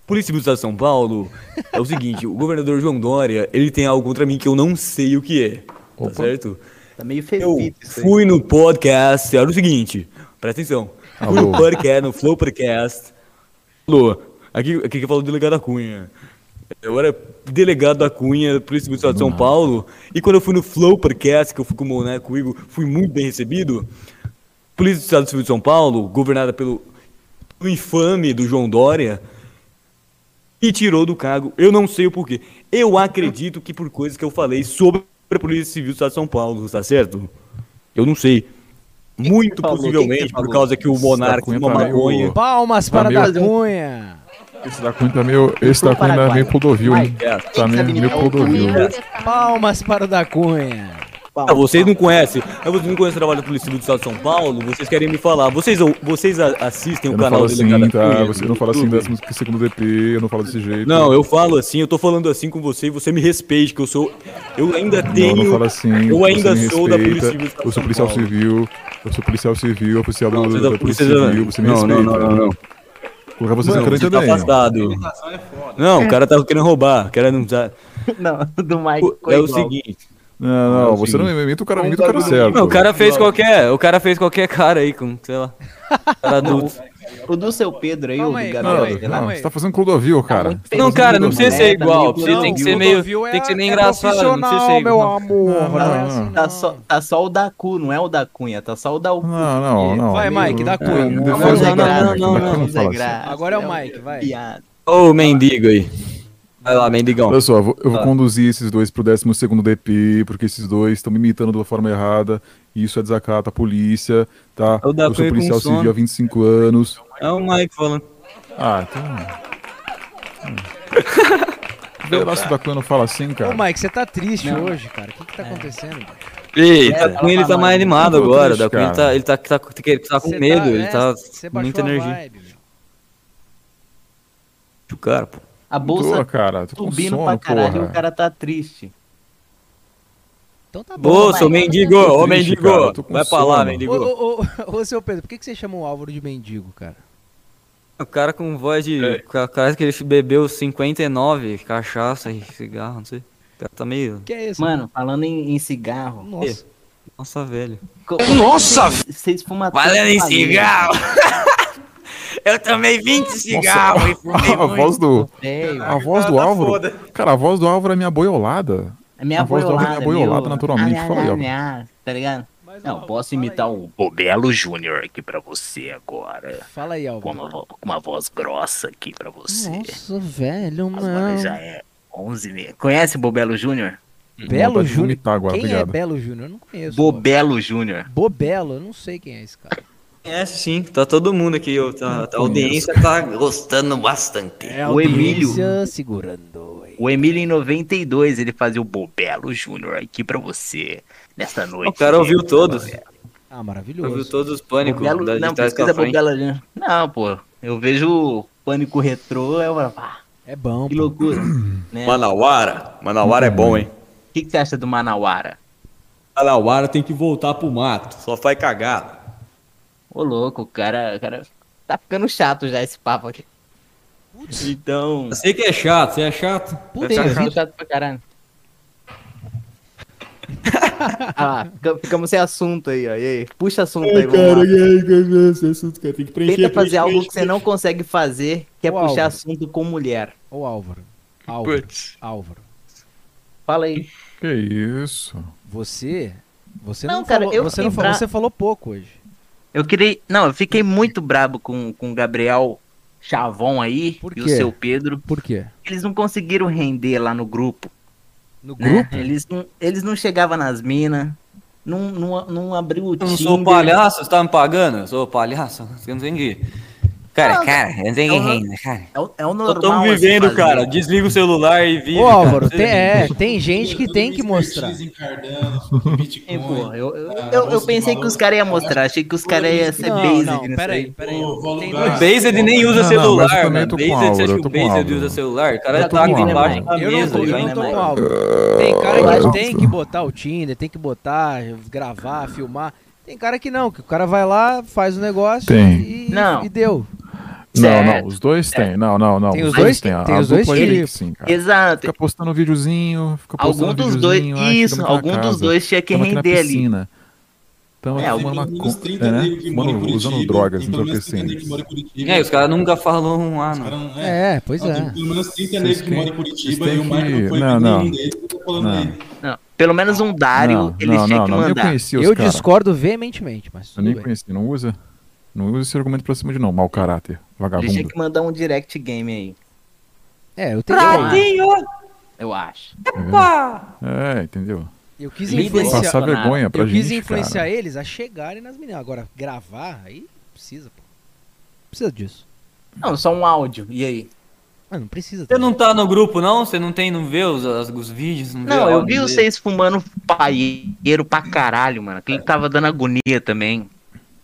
Polícia Civil do Estado de São Paulo. É o seguinte, o governador João Dória, ele tem algo contra mim que eu não sei o que é. Opa. Tá certo? Tá meio Eu isso aí. fui no podcast, era o seguinte, presta atenção. Fui Alô. no podcast, no Flow Podcast. Alô, aqui, aqui que fala o delegado da Cunha. Eu era delegado da Cunha, Polícia Civil do Estado de São Paulo, e quando eu fui no Flow Podcast, que eu fui com o Moné, com o Igor, fui muito bem recebido. Polícia do Estado Civil de São Paulo, governada pelo infame do João Dória, e tirou do cargo. Eu não sei o porquê. Eu acredito que por coisas que eu falei sobre a Polícia Civil do Estado de São Paulo, tá certo? Eu não sei. Muito que que possivelmente você por causa que o Monarca meio- maconha. Palmas para meio- da Cunha. Esse da Cunha tá meio. Esse da Cunha é meio Clodovil, hein? É. Tá meio, meio Clodovil. Palmas para o da Cunha. Ah, vocês não conhecem. Ah, vocês não conhecem o trabalho da Polícia Civil do Estado de São Paulo? Vocês querem me falar. Vocês, vocês assistem Eu o não canal falo do assim, Delegado tá? Cunha Você não fala assim, YouTube? décimo segundo DP, eu não falo desse jeito. Não, eu falo assim, eu tô falando assim com você e você me respeite, que eu sou. Eu ainda tenho. Não, não fala assim. eu ainda sou da respeita, Polícia Civil do Estado Eu de sou São policial Paulo. civil. Eu sou policial civil, oficial Não, do- você é da, da Polícia Polícia Civil. Você me não, respeita. não, não, não, não. Colocar vocês Não, na crânio você tá também. afastado. Não, o cara tá querendo roubar, querendo usar. Não, do Mike. É o seguinte. Não, É não, o você seguinte. não imita o cara, imita o cara certo. Não, o cara fez qualquer. O cara fez qualquer cara aí, com, sei lá. Cara adulto. O do seu Pedro aí, o do Gabriel. Não, aí, não, calma você tá fazendo Clodovil, cara. muito Não, cara, não precisa ser É, tá igual. meio Você tem que ser meio. É- Tem que ser meio é engraçado. Não precisa ser meu igual. amor. Não, Não é não, assim, Tá não. só, tá só o da Cu, não é o da Cunha, tá só o da Cu. Não, não, não. Vai, Mike, dá É, Cunha. Não, não, não, não, não, não, não Agora é o um Mike, vai. Ô, mendigo aí. Vai lá, mendigão. Olha só, eu vou, eu vou conduzir esses dois pro 12 DP, porque esses dois estão me imitando de uma forma errada, e isso é desacato à polícia, tá? O da Eu sou policial sono. civil há 25 anos. É o Mike falando. Ah, então. Da Cunha não fala assim, Ô, cara. Mike, você tá triste hoje, cara. O que que tá acontecendo? Eita, da Cunha ele tá mais animado Eu agora. triste, Da ele tá, ele tá, tá, tá, tá com medo, ele é, tá você com baixou muita a energia. vibe. O cara, pô. A Tô, bolsa cara, tô subindo sono, pra caralho e porra. o cara tá triste. Então tá bom. Ô, Mike, seu mendigo, ô mendigo. Vai pra lá, mendigo. Ô, ô, ô, ô, seu Pedro, por que, que você chama o Álvaro de mendigo, cara? O cara com voz de. É. O cara que ele bebeu 59 cachaça e cigarro, não sei. O cara tá meio. Que é isso? Mano, falando em, em cigarro. Nossa. Nossa, velho. Nossa! Vocês fumam Falando em cigarro! Eu tomei 20 cigarros e fumei a voz do. A voz do Álvaro. Cara, a voz do Álvaro é minha boiolada. a minha a voz do boiolada, Álvaro é boiolada meu- naturalmente, Ah, fala aí, ah, Álvaro. ah, Tá ligado? Não, posso imitar o O Belo Júnior aqui pra você agora. Fala aí, Com Álvaro. uma, com uma voz grossa aqui pra você. Nossa, velho, mano. já é 11 meia. Conhece Bobelo Júnior? Belo de Júnior. Quem é obrigado. Belo Júnior? Eu não conheço. Bobelo Júnior. Bobelo, eu não sei quem é esse cara. Conhece sim, tá todo mundo aqui. ó, Tá, a audiência tá gostando bastante. É O Emílio. segurando. O Emílio em 92, ele fazia o Bobelo Júnior aqui pra você. Nesta noite. O cara ouviu todos. Ah, Ouviu maravilhoso. todos os pânicos Bobelo- da, não, pesquisa frente. Bobelo Júnior. Não, pô. Eu vejo Pânico Retrô, eu falo, ah, É bom. que pô. loucura. né? O Manauara? Manauara é bom, hein? que, que você acha do Manauara? Manauara tem que voltar pro mato. Só faz cagada. Ô, louco, o cara, o cara tá ficando chato já esse papo aqui. Então. Você que é chato, você é chato? Putz, Tá ficando chato pra caralho. ah, fica- ficamos sem assunto aí, ó. E aí? Puxa assunto aí, vamos lá. esse assunto, cara, tem que preencher. Tenta fazer preencher, algo que você não consegue fazer, que é Ô, puxar Álvaro. assunto com mulher. Ô, Álvaro. Álvaro. Putz. Álvaro. Fala aí. Que isso? Você. Você Não, não, cara, falou, eu você, não falou você falou pouco hoje. Eu queria. Não, eu fiquei muito brabo com, com o Gabriel Chavon aí Por e o seu Pedro. Por quê? Eles não conseguiram render lá no grupo. No né? grupo? Eles não, eles não chegavam nas minas. Não, não, não abriu o Eu não Tinder. sou palhaço, você tá me pagando? Eu sou palhaço? Eu não entendi. Cara, cara, eu tenho É cara. É o, é o Só normal. tamo a se vivendo, fazer. cara. Desliga o celular e vive. Ô cara. Álvaro, tem, é, tem gente que tem que mostrar. Em Cardano, Bitcoin. É, porra, eu, eu, Ah, eu, eu pensei que os caras iam mostrar. Achei que os caras iam ser Não, based não, peraí, aí. peraí. O Based nem usa Não, não, celular, tô com Based, Álvaro, você acha que o Based Álvaro. usa celular? O cara Já tá aqui embaixo Álvaro. da Eu não mesa. tô, eu não tô né, com algo. Tem cara que tem que- botar o Tinder, tem que botar, gravar, filmar. Tem cara que não, que o cara vai lá, faz o negócio. E, Não. e deu. Não, Certo. não, os dois têm. Não, não, não. Tem os dois dois- têm. A, tem a os dois tipos. sim, cara. Exato. Fica postando videozinho, fica postando Algum dos dois. Isso, algum dos casa, dois tinha que tamo render ali. Então, É, é, Tem uma, con- 30 é, né? Fumando, usando drogas, tem menos 30 entorpecentes. negros que. É, os caras nunca falam um ano. Cara, não- É, pois Não, é. Tem pelo menos 30 Vocês negros que moram em Curitiba e o que- não foi não, não. deles. Eu tô falando Não. Não, pelo menos um Dário Não, eles não, tinham não, que não, eu mandar. conheci os Eu caras. discordo veementemente, mas Eu nem conheci, não usa. Não usa esse argumento pra cima de não, mau caráter, vagabundo. tinham que mandar um direct game aí. É, eu tenho. Eu acho. É, entendeu? Eu quis influenciar. Passar vergonha pra eu gente, quis influenciar cara. eles a chegarem nas meninas. Agora, gravar, aí precisa, pô. Precisa disso. Não, só um áudio. E aí? Ah, não precisa. Você não tá no grupo, não? Você não tem, não vê os, as- os vídeos? Não, Não, eu vi vocês fumando paieiro pra caralho, mano. Aquele tava dando agonia também.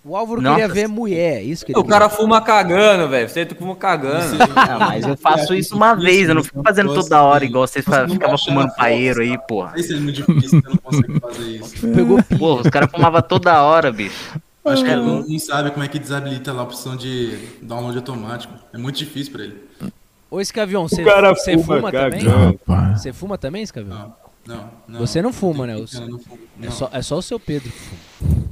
O Álvaro Nossa. queria ver mulher, isso que ele O cara fuma cagando, velho. Você fuma cagando. Ah, mas eu faço isso uma vez, eu não fico fazendo toda hora igual vocês ficavam fumando paieiro aí, porra. Não sei se é muito difícil, você não consegue fazer isso. Pegou Porra, os caras fumavam toda hora, bicho. Acho que É ele não, não sabe como é que desabilita lá a opção de download automático. É muito difícil pra ele. Ô, Escavião, você fuma fuma também? Você fuma também, Escavião? Não, não, não. Você não fuma, né? Eu O- tenho 15 anos, eu não fumo. É Não. só, é só o seu Pedro que fuma.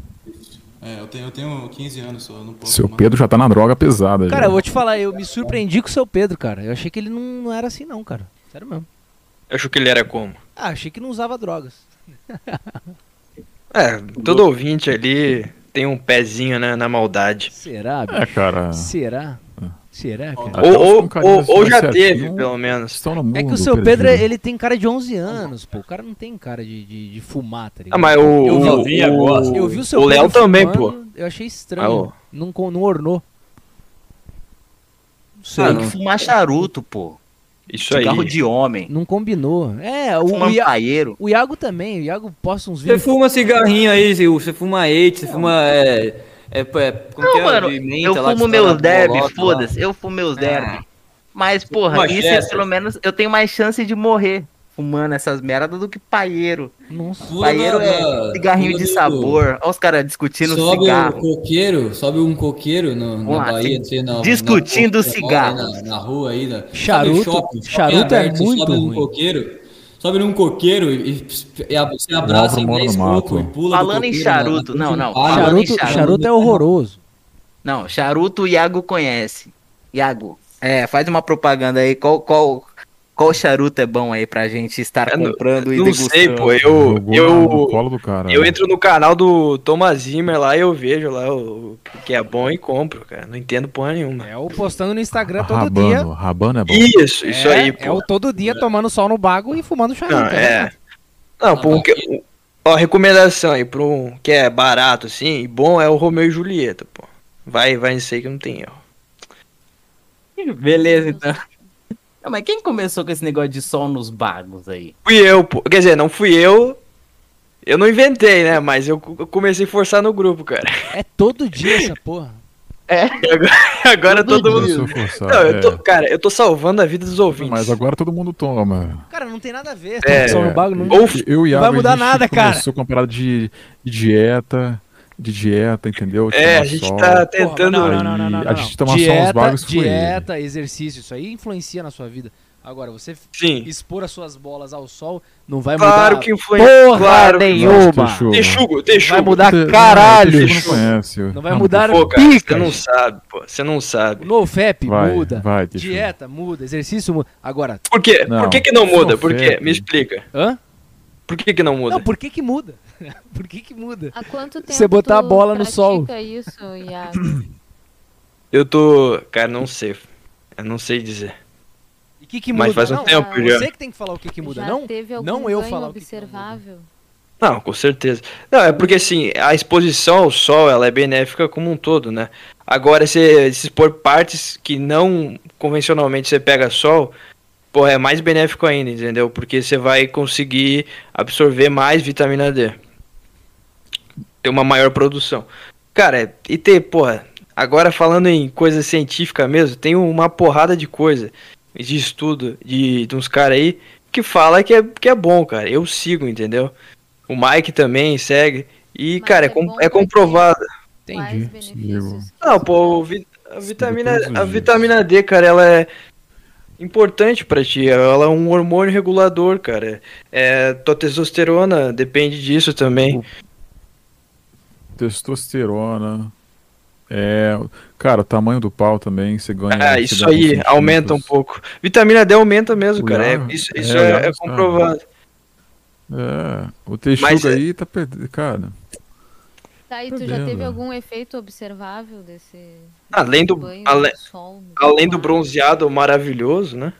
É, eu tenho, eu tenho 15 anos só, eu não posso Seu fumar. Pedro já tá na droga pesada. Cara, já. eu vou te falar, eu me surpreendi com o seu Pedro, cara. Eu achei que ele não, não era assim, não, cara. Sério mesmo. Eu acho que ele era como? Ah, achei que não usava drogas. É, todo ouvinte ali tem um pezinho né, na maldade. Será, É, bicho? cara. Será? Será, cara? Ou, ou, ou, ou já teve, pelo menos. Estão no É que mundo o seu Pedro, perdido. ele tem cara de 11 anos, pô. O cara não tem cara de, de, de fumar, tá ligado? Ah, mas o. Eu vi- o- o- gosta. Eu vi o seu O Léo Pedro também, fumando, pô. Eu achei estranho. Ah. Não, não ornou. Não sei. Ah, Tem não. que fumar charuto, pô. Isso aí. Cigarro de homem. Não combinou. É, o, o, Fumando Ia- paieiro. o Iago também. O Iago posta uns Você vídeos. fuma cigarrinho aí, Zil, você fuma eight, você fuma. É, é, é, como que Não, é? mano, eu que fumo meus derby, foda-se. Eu fumo meus Ah. derby. Mas, porra, isso é pelo menos eu tenho mais chance de morrer fumando essas merdas do que paieiro. Nossa. Paieiro é cigarrinho de sabor. Olha os caras discutindo Sobe cigarro. o coqueiro, sobe um coqueiro no, na lá, Bahia, sei, na, discutindo na, cigarro. Na, na rua aí, na, Charuto- sobe shopping, charuto é aberto, muito sobe ruim. num coqueiro, sobe num coqueiro e, você abraça em mora 10 no mato. cocos e pula do Falando em coqueiro na charuto, não, não, em Charuto, charuto. charuto é horroroso. Não, charuto o Iago conhece. Iago, é, faz uma propaganda aí. Qual, qual, qual charuto é bom aí pra gente estar Eu não- comprando e Não degustando? sei, pô. Eu, eu, do cara. eu entro no canal do Thomas Zimmer lá e eu vejo lá o o que é bom e compro, cara. Não entendo porra nenhuma. É o postando no Instagram todo dia. Rabano, rabano é bom. Isso, isso é, aí, É pô. o todo dia tomando sol no bago e fumando charuto. Não, né? é. Não, por um que, ó, recomendação aí pra um que é barato assim e bom é o Romeu e Julieta, pô. Vai, vai nisso aí que não tem erro. Beleza, então. Não, mas quem começou com esse negócio de sol nos bagos aí? Fui eu, pô. Quer dizer, não fui eu. Eu não inventei, né? Mas eu co- eu comecei a forçar no grupo, cara. É todo dia essa porra. Agora todo mundo. Começou a forçar, Não, eu tô, é. cara, eu tô salvando a vida dos ouvintes. Mas agora todo mundo toma. Cara, não tem nada a ver. É, sol no bago não. Ou Eu e Não a vai Iago, mudar a gente nada, cara. começou com uma parada de, de dieta, de dieta, entendeu? De É, a gente sol. tá Porra, tentando. mas não, não, não, não, não, a gente toma sol nos dieta, bagos, dieta, exercício, isso aí influencia na sua vida. Agora, você Sim. expor as suas bolas ao sol não vai Claro mudar que influencia. porra claro. nenhuma. Texugo. Texugo, Vai mudar Você- caralho. Não, Texugo não conhece. Não vai mudar Pô, cara, você não sabe, pô. Você não sabe. NoFap Vai, muda. vai, dieta muda, exercício muda. Agora, Por quê? Não, Por que, que não muda? Por quê? Me explica. hã? Por que, que não muda? Não, por que que muda? por que que muda? Há quanto tempo Você botar a bola no sol. isso, Iago? Eu tô. Cara, não sei. Eu não sei dizer. E o que que muda? Mas faz um não, tempo já. Você que tem que falar o que que muda, Já não? teve algum não eu falar o que que muda. observável? Não, com certeza. Não, é porque assim, a exposição ao sol, ela é benéfica como um todo, né? Agora, se, se expor partes que não convencionalmente você pega sol, pô, é mais benéfico ainda, entendeu? Porque você vai conseguir absorver mais vitamina D. Ter uma maior produção. Cara, e ter, porra, agora falando em coisa científica mesmo, tem uma porrada de coisa de estudo de, de uns caras aí que fala que é, que é bom, cara. Eu sigo, entendeu? O Mike também segue. E, cara, é, com- é comprovado. Entendi. Não, pô, vi- a vitamina, a vitamina D, cara, ela é importante pra ti. Ela é um hormônio regulador, cara. É, tua testosterona depende disso também. Testosterona. É. Cara, o tamanho do pau também, você ganha. Ah, isso aí, aumenta um pouco. Vitamina D aumenta mesmo, O cara. É, isso é, isso é, é comprovado. É, o texuga Mas é- aí tá perdendo. Cara, Tá, e tu já teve algum efeito observável desse. Além do, banho ale- no sol? além do bronzeado maravilhoso, né?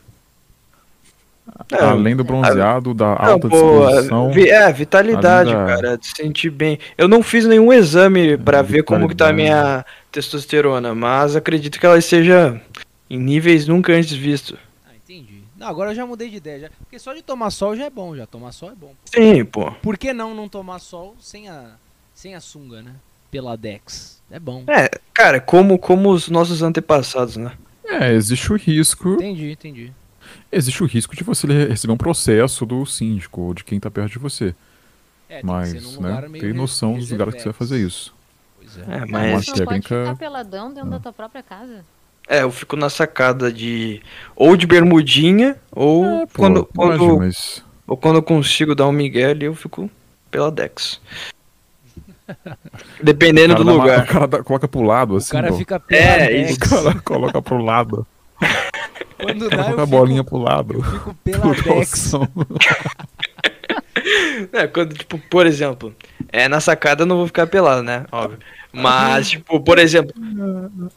É, além do bronzeado, da Não, alta pô, disposição. vi- é, vitalidade, da- cara, de sentir bem. Eu não fiz nenhum exame pra ver como que tá a minha testosterona, mas acredito que ela esteja em níveis nunca antes vistos. Entendi. Não, agora eu já mudei de ideia. Já, porque só de tomar sol já é bom, já. Tomar sol é bom. Sim, pô. Por que não não tomar sol sem a, sem a sunga, né? Pela Dex. É bom. É, cara, como, como os nossos antepassados, né? É, existe o risco. Entendi, entendi. Existe o risco de você receber um processo do síndico ou de quem tá perto de você. É, Mas, né, tem noção dos lugares que você vai fazer isso. Pois é. É, Mas mas. não pode ficar peladão dentro da tua própria casa. É, eu fico na sacada de. Ou de bermudinha, ou É, Pô, quando. quando mas. Ou quando eu consigo dar um migué ali, eu fico pela Dex. Dependendo O do lugar. o cara dá- coloca pro lado, assim. cara pô. fica pela É, Dex. O cara coloca pro lado. Quando dá, eu a fico, bolinha pro lado. eu fico pela. É, quando, tipo, por exemplo, é, na sacada eu não vou ficar pelado, né? Óbvio. Mas, tipo, por exemplo,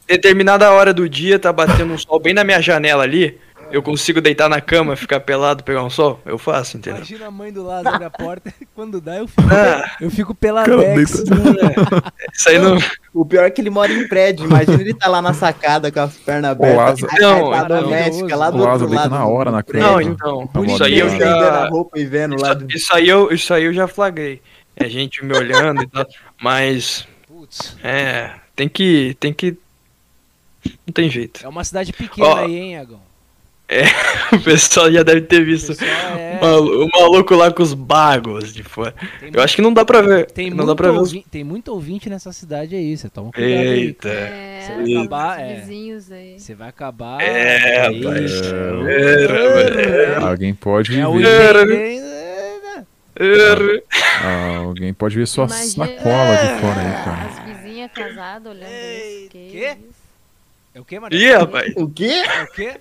determinada hora do dia tá batendo um sol bem na minha janela ali, eu consigo deitar na cama, ficar pelado, pegar um sol? Eu faço, entendeu? Imagina a mãe do lado abre a porta quando dá eu fico, Ah. eu fico pela Cara, Dex. Isso aí não. O pior é que ele mora em prédio. Imagina ele tá lá na sacada com as pernas O abertas. Lázaro- A Não, não. doméstica lá do O Lázaro outro deita lado. na hora na prédio. Não, cama. então. Tá Isso aí eu a já. roupa e vendo lá. do- Isso, isso aí eu, isso aí eu já flagrei. É gente me olhando e tal. Mas. Putz, É. Tem que. Tem que. Não tem jeito. é uma cidade pequena Ó. aí, hein, Agão? O pessoal já deve ter visto O é- o malu- o maluco lá com os bagos de fora. Tem Eu acho que não dá pra ver. Tem não muito, dá pra ver. os- ouvi- tem muito ouvinte nessa cidade aí, você toma cuidado aí. Eita. É, Você vai os acabar, é. vizinhos aí. Você vai acabar. É, rapaz. É, Alguém pode É ver. Er, Ah, alguém pode ver sua Imagina- sacola de fora aí, cara. As vizinhas casadas olhando isso. Que quê? É o que, Maria? Ih, rapaz. O quê? É o quê?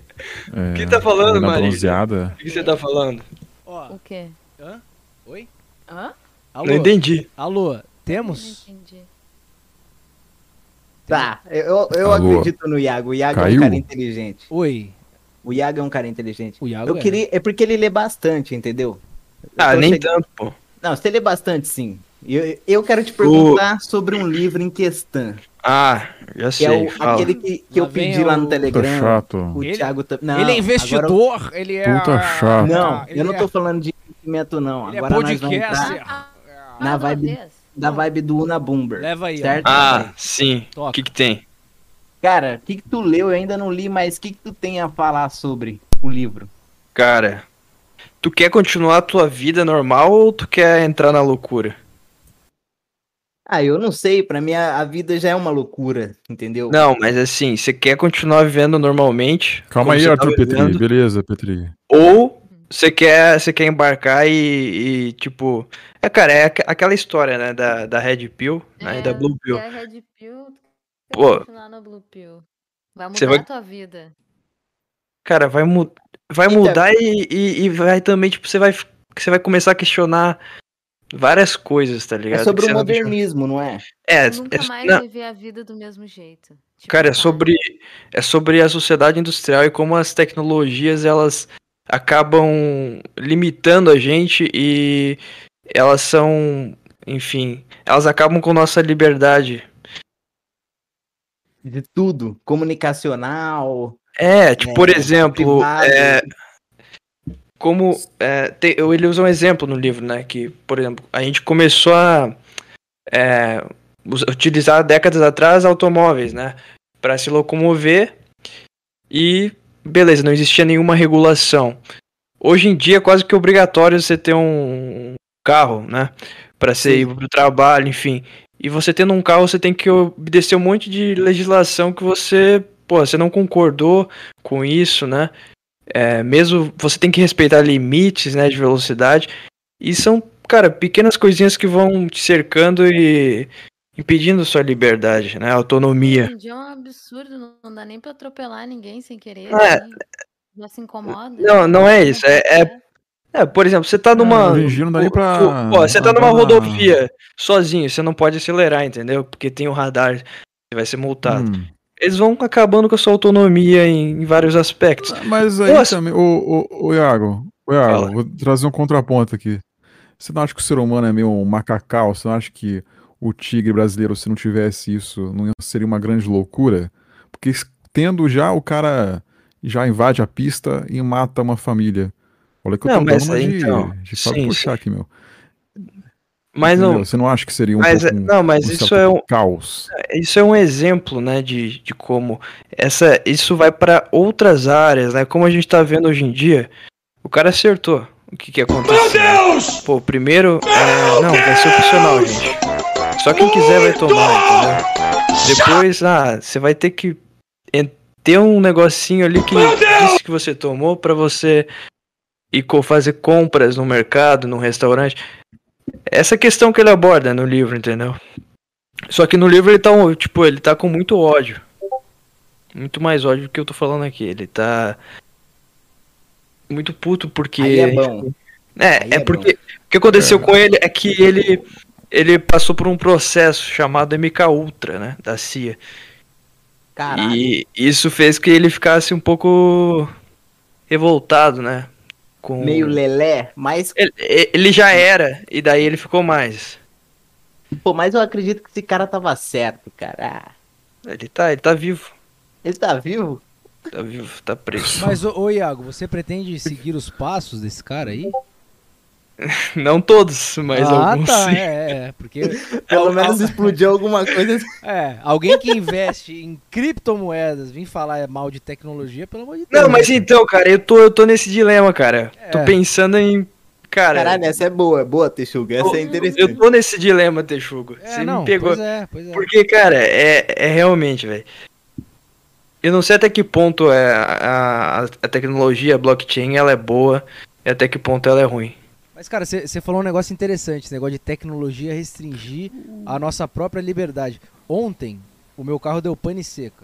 É, que tá falando, Maria? bronzeada. O que você tá falando? Ó, O quê? hã? Oi? Hã? Alô? Não entendi. Alô, Não temos? entendi. Tá, eu, eu Alô? acredito no Iago. O Iago é Caiu? um cara inteligente. Oi. O Iago é um cara inteligente. O Iago Eu é. queria. É porque ele lê bastante, entendeu? Eu Ah, nem cheg- tanto, pô. Não, você lê bastante, sim. Eu, eu quero te perguntar sobre um livro em questão. Ah, já Que sei. é o, fala. aquele que, que eu pedi lá no Puta Telegram. chato. O Ele- Thiago não, ele é agora- investidor, ele é. Puta chato. Não, ele eu não é- tô falando de investimento, não. Ele é Agora nós vamos podcaster. entrar Ah, na uma vibe, vez. da vibe do Una Bumber. Leva aí, certo? Ah, sim. O que que tem? Cara, o que, que tu leu? Eu ainda não li, mas o que, que tu tem a falar sobre o livro? Cara, tu quer continuar a tua vida normal ou tu quer entrar na loucura? Ah, eu não sei, pra mim a, a vida já é uma loucura, entendeu? Não, mas assim, você quer continuar vivendo normalmente? Calma aí, Arthur tá Petri. Beleza, Petri. Ou você quer, você quer embarcar e, e, tipo. É, cara, é aqu- aquela história, né? Da, da Red Pill né, e da Blue Pill. É Red Pill, Pô. continuar na Blue Pill. Vai mudar vai- a tua vida. Cara, vai, mu vai Então- mudar e, e, e vai também, tipo, você vai, você vai começar a questionar várias coisas, tá ligado? É sobre o não modernismo, não é? É, Tu nunca é, mais não, viver a vida do mesmo jeito. Tipo, Cara, é sobre, é sobre a sociedade industrial e como as tecnologias elas acabam limitando a gente e elas são, enfim, elas acabam com nossa liberdade. De tudo. Comunicacional. É, tipo, É, por exemplo, privado. é, como é, te- ele usa um exemplo no livro, né? Que, por exemplo, a gente começou a é, utilizar décadas atrás automóveis, né? Para se locomover e beleza, não existia nenhuma regulação. Hoje em dia é quase que obrigatório você ter um carro, né? Para você ir pro trabalho, enfim. E você tendo um carro, você tem que obedecer um monte de legislação que você, pô, você não concordou com isso, né? É, mesmo você tem que respeitar limites, né, de velocidade. E são, cara, pequenas coisinhas que vão te cercando e impedindo sua liberdade, né? Autonomia. Hoje é um absurdo, não- dá nem pra atropelar ninguém sem querer. É. assim. Já se incomoda. Não, não é isso. É, é, é, por exemplo, você tá numa. não dá nem pra Pô, você tá numa na- rodovia sozinho, você não pode acelerar, entendeu? Porque tem o radar, você vai ser multado. Hum. Eles vão acabando com a sua autonomia em, em vários aspectos. Mas aí Nossa. também, ô, ô, ô Iago, ô Iago, vou trazer um contraponto aqui. Você não acha que o ser humano é meio um macacal? Você não acha que o tigre brasileiro, se não tivesse isso, não ia- seria uma grande loucura? Porque tendo já, o cara já invade a pista e mata uma família. Olha que eu Não, tô dando uma aí, de, então, de sim, puxar sim. aqui, meu. Mas não. Você não acha que seria um Mas pouco não, mas um isso é um caos? Isso é um exemplo, né, de, de como essa isso vai para outras áreas, né? Como a gente tá vendo hoje em dia, o cara acertou o que que aconteceu. Meu Deus! Pô, primeiro, é, não, vai ser opcional, gente. Só quem quiser vai tomar, entendeu? Depois, ah, você vai ter que ter um negocinho ali que disse que você tomou pra você ir co- fazer compras no mercado, no restaurante. Essa questão que ele aborda no livro, entendeu? Só que no livro ele tá, tipo, ele tá com muito ódio. Muito mais ódio do que eu tô falando aqui. Ele tá muito puto porque Aí é bom. É, é é porque o que aconteceu com ele é que ele ele passou por um processo chamado MK Ultra, né, da CIA. Caralho. E isso fez que ele ficasse um pouco revoltado, né? Com Meio lelé, mas, ele, ele já era e daí ele ficou mais. pô, mas eu acredito que esse cara tava certo, cara. Ah, Ele tá, ele tá vivo, ele tá vivo? tá vivo, tá preso. Mas, ô, ô Iago, você pretende seguir os passos desse cara aí? Não todos, mas ah, alguns tá, sim. é, é, porque Pelo menos explodiu alguma coisa. é, alguém que investe em criptomoedas vir falar mal de tecnologia, pelo amor de Deus. Não, mas né? então, cara, eu tô, eu tô nesse dilema, cara. Tô É. pensando em. Cara, Caralho, essa é boa, é boa, Texuga. Essa é interessante. eu tô nesse dilema, Texugo. É, Você não, me pegou. pois é, pois é. Porque, cara, é, é realmente, velho. Eu não sei até que ponto é a, a, a tecnologia, a blockchain, ela é boa e até que ponto ela é ruim. Mas, cara, você falou um negócio interessante, esse negócio de tecnologia restringir a nossa própria liberdade. Ontem, o meu carro deu pane seca,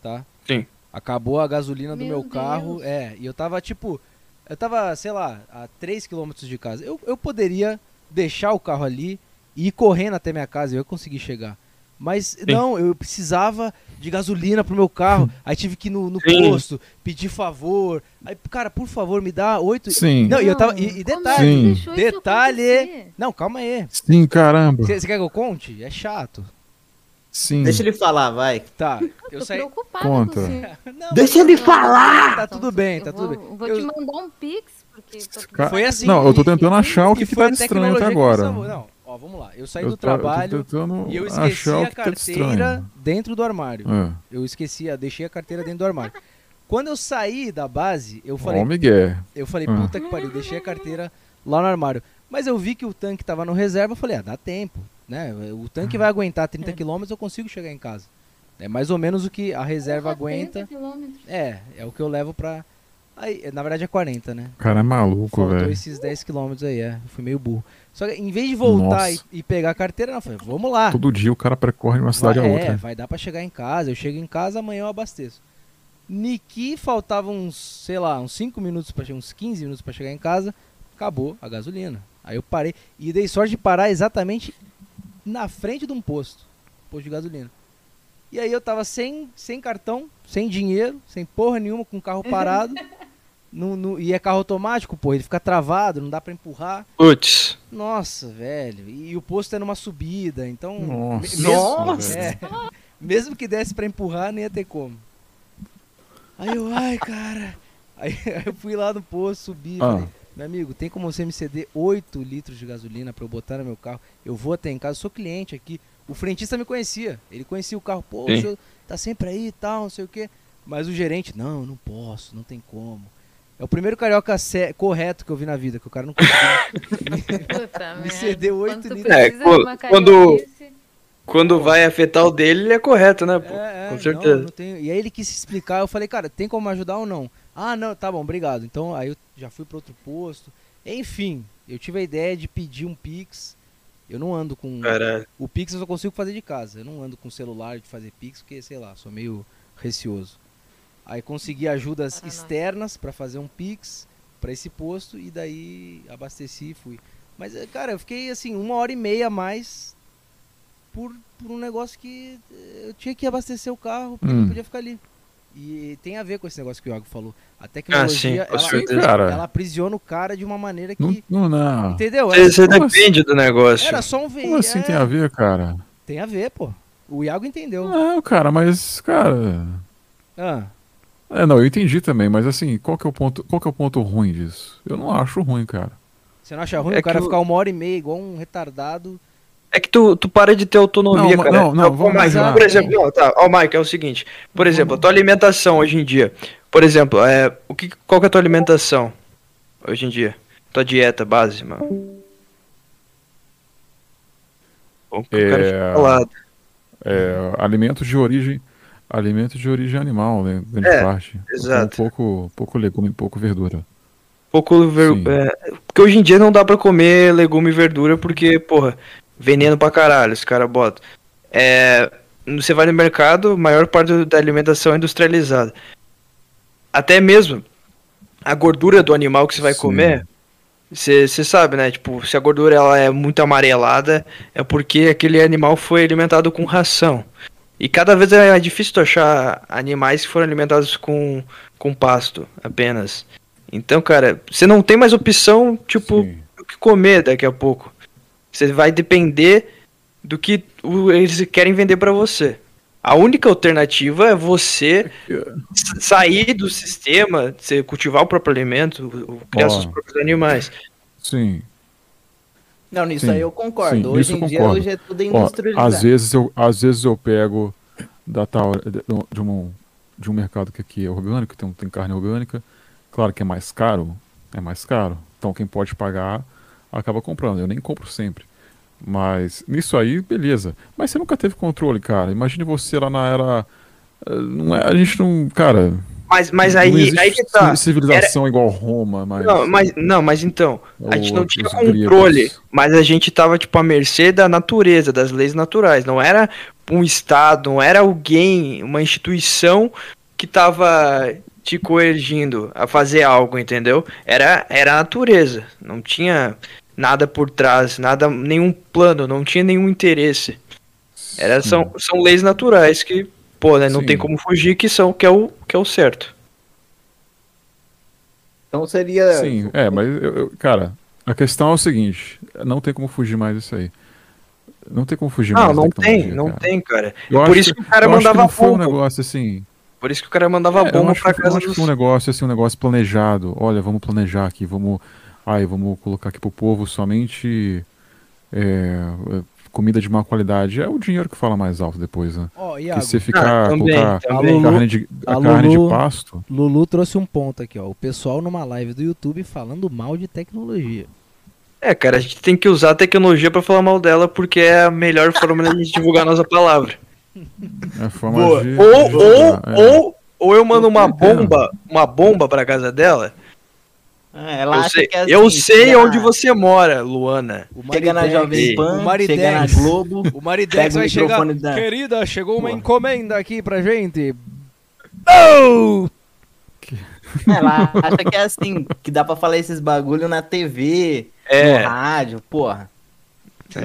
tá? Sim. Acabou a gasolina do Meu meu carro, é, e eu tava, tipo, eu tava, sei lá, a 3 km de casa. Eu, eu poderia deixar o carro ali e ir correndo até minha casa e eu ia conseguir chegar. Mas não, eu precisava de gasolina pro meu carro. Aí tive que ir no, no Sim. posto, pedir favor. Aí, cara, por favor, me dá oito. Sim. Não, e eu tava. E, e detalhe, Sim. detalhe. Não, calma aí. Sim, caramba. Você quer que eu conte? É chato. Sim. Deixa ele falar, vai. Tá. Eu Eu tô saí. preocupada Conta. com você. Não, Deixa ele falar! Tá tudo bem, tá tudo bem. Vou Eu- te mandar um pix, porque... tá Ca- Foi assim. Não, eu tô tentando achar o que, que tá estranho até agora. Não, ó, vamos lá. Eu saí Eu do tá- eu tô trabalho tentando e eu esqueci a tá carteira dentro do armário. É. Eu esqueci, eu deixei a carteira dentro do armário. Quando eu saí da base, eu falei, Miguel. eu falei, puta que pariu, deixei a carteira lá no armário. Mas eu vi que o tanque tava no reserva, eu falei, ah, dá tempo, né? O tanque vai aguentar 30 km, eu consigo chegar em casa. É mais ou menos o que a reserva 30 aguenta. É, é o que eu levo pra. Aí, na verdade é 40, né? O cara é maluco, Faltou velho. esses 10 km aí, é. Eu fui meio burro. Só que em vez de voltar e, e pegar a carteira, não, eu falei, vamos lá. Todo dia o cara percorre de uma cidade vai, a É, outra. vai dar pra chegar em casa. Eu chego em casa, amanhã eu abasteço. Niki faltavam uns, sei lá, uns 5 minutos para uns 15 minutos pra chegar em casa. Acabou a gasolina. Aí eu parei e dei sorte de parar exatamente na frente de um posto, posto de gasolina. E aí eu tava sem, sem cartão, sem dinheiro, sem porra nenhuma, com o carro parado. Não, não- e é carro automático, pô, ele fica travado, não dá pra empurrar. Putz. Nossa, velho. E, o posto é numa subida, então. Nossa, me- Nossa. é, mesmo que desse pra empurrar, nem ia ter como. Aí eu, ai, cara. Aí eu fui lá no posto, subi. Ah. Falei, meu amigo, tem como você me ceder 8 litros de gasolina pra eu botar no meu carro? Eu vou até em casa, sou cliente aqui. O frentista me conhecia. Ele conhecia o carro, pô, o senhor tá sempre aí e tal, não sei o quê. Mas o gerente, não, não posso, não tem como. É o primeiro carioca sé- correto que eu vi na vida, que o cara não conseguiu Puta me merda. ceder 8 Quando tu litros. É, quando- Quando vai afetar o dele, ele é correto, né, pô? É, é, Com não, certeza. não tenho- E aí ele quis explicar, eu falei, cara, tem como ajudar ou não? Ah, não, tá bom, obrigado. Então aí eu já fui para outro posto. Enfim, eu tive a ideia de pedir um Pix. Eu não ando com. Caralho. O Pix eu só consigo fazer de casa. Eu não ando com celular de fazer Pix, porque, sei lá, sou meio receoso. Aí consegui ajudas externas para fazer um Pix para esse posto e daí abasteci e fui. Mas, eh, cara, eu fiquei assim, uma hora e meia a mais por, por um negócio que eh, eu tinha que abastecer o carro, porque não Hum. podia ficar ali. E tem a ver com esse negócio que o Iago falou. A Ah, sim, tecnologia, ela. Cara. ela aprisiona o cara de uma maneira que. Não, não, não. Entendeu? Você, Como depende do negócio. era só um Como veículo. assim tem a ver, cara? Tem a ver, pô. O Iago entendeu. Não, cara, mas, cara. Ah, É, não, eu entendi também, mas assim, qual que é o ponto, qual que é o ponto ruim disso? Eu não acho ruim, cara. você não acha ruim É o cara o- ficar uma hora e meia igual um retardado? É que tu, tu para de ter autonomia, Não, cara. não, não, vamos Mike, lá. por exemplo, não, tá, ó, Mike, é o seguinte. Por exemplo, a tua alimentação hoje em dia. Por exemplo, é, o que, qual que é a tua alimentação hoje em dia? Tua dieta base, mano. Bom, cara É, calado. É, alimentos de origem, alimentos de origem animal, né, grande É, parte. Exato. pouco, pouco legume, pouco verdura. Pouco ver... É, porque hoje em dia não dá pra comer legume e verdura porque, porra, veneno pra caralho, os caras botam. É, você vai no mercado, a maior parte da alimentação é industrializada. Até mesmo a gordura do animal que você vai Sim. comer, você você sabe, né? Tipo, se a gordura ela é muito amarelada, é porque aquele animal foi alimentado com ração. E cada vez é difícil tu achar animais que foram alimentados com, com pasto apenas. Então, cara, você não tem mais opção, tipo, Sim. o que comer daqui a pouco. Você vai depender do que eles querem vender pra você. A única alternativa é você sair do sistema, você cultivar o próprio alimento, criar Ó. seus próprios animais. Sim. Não, nisso Sim, aí eu concordo. sim, hoje em eu dia concordo. hoje é tudo Ó, industrializado. às vezes eu, às vezes eu pego da tal de, um de um mercado que aqui é orgânico, tem, tem carne orgânica. Claro que é mais caro, é mais caro. Então quem pode pagar acaba comprando. Eu nem compro sempre. Mas nisso aí, beleza. Mas você nunca teve controle, cara. Imagine você lá na era. eh, Não é, a gente não. Cara. Mas, mas aí, aí que tá. civilização igual Roma, mas. Não, mas, não, mas então, a gente não tinha controle, gregos. mas a gente tava, tipo, à mercê da natureza, das leis naturais. Não era um Estado, não era alguém, uma instituição que tava te coergindo a fazer algo, entendeu? Era, era a natureza. Não tinha nada por trás, nada, nenhum plano, não tinha nenhum interesse. Era, são, são leis naturais que, pô, né, não Sim. tem como fugir, que são, que é o, que é o certo. Então seria. Sim, é, mas, eu- eu- cara, a questão é o seguinte: não tem como fugir mais disso aí. Não tem como fugir Não, mais da não tem, não cara. tem, cara. Eu Por acho isso que o cara eu acho que mandava não foi um bomba. negócio assim. Por isso que o cara mandava É, bomba pra que- eu casa acho que dos... foi um negócio assim, um negócio planejado. Olha, vamos planejar aqui, vamos. Ai, vamos colocar aqui pro povo somente é, comida de má qualidade. É o dinheiro que fala mais alto depois, né? Porque Iago. se ficar Ah, também, colocar também. carne de, a A carne de pasto. Lulu trouxe um ponto aqui, ó. O pessoal numa live do YouTube falando mal de tecnologia. É, cara, a gente tem que usar a tecnologia pra falar mal dela, porque é a melhor forma da gente divulgar a nossa palavra. É a forma Boa. de. Ou, de ou, é. ou, ou eu mando uma bomba, uma bomba pra casa dela. Ah, ela Eu acha sei, que é eu assim, sei chega onde você mora, Luana. O Chega na Jovem Pan, o Maridex- chega na Globo. O Maridex o vai chegar. da- Querida, chegou uma Pô. encomenda aqui pra gente. Oh! Ela acha que é assim, que dá pra falar esses bagulho na TV, É. no rádio, porra.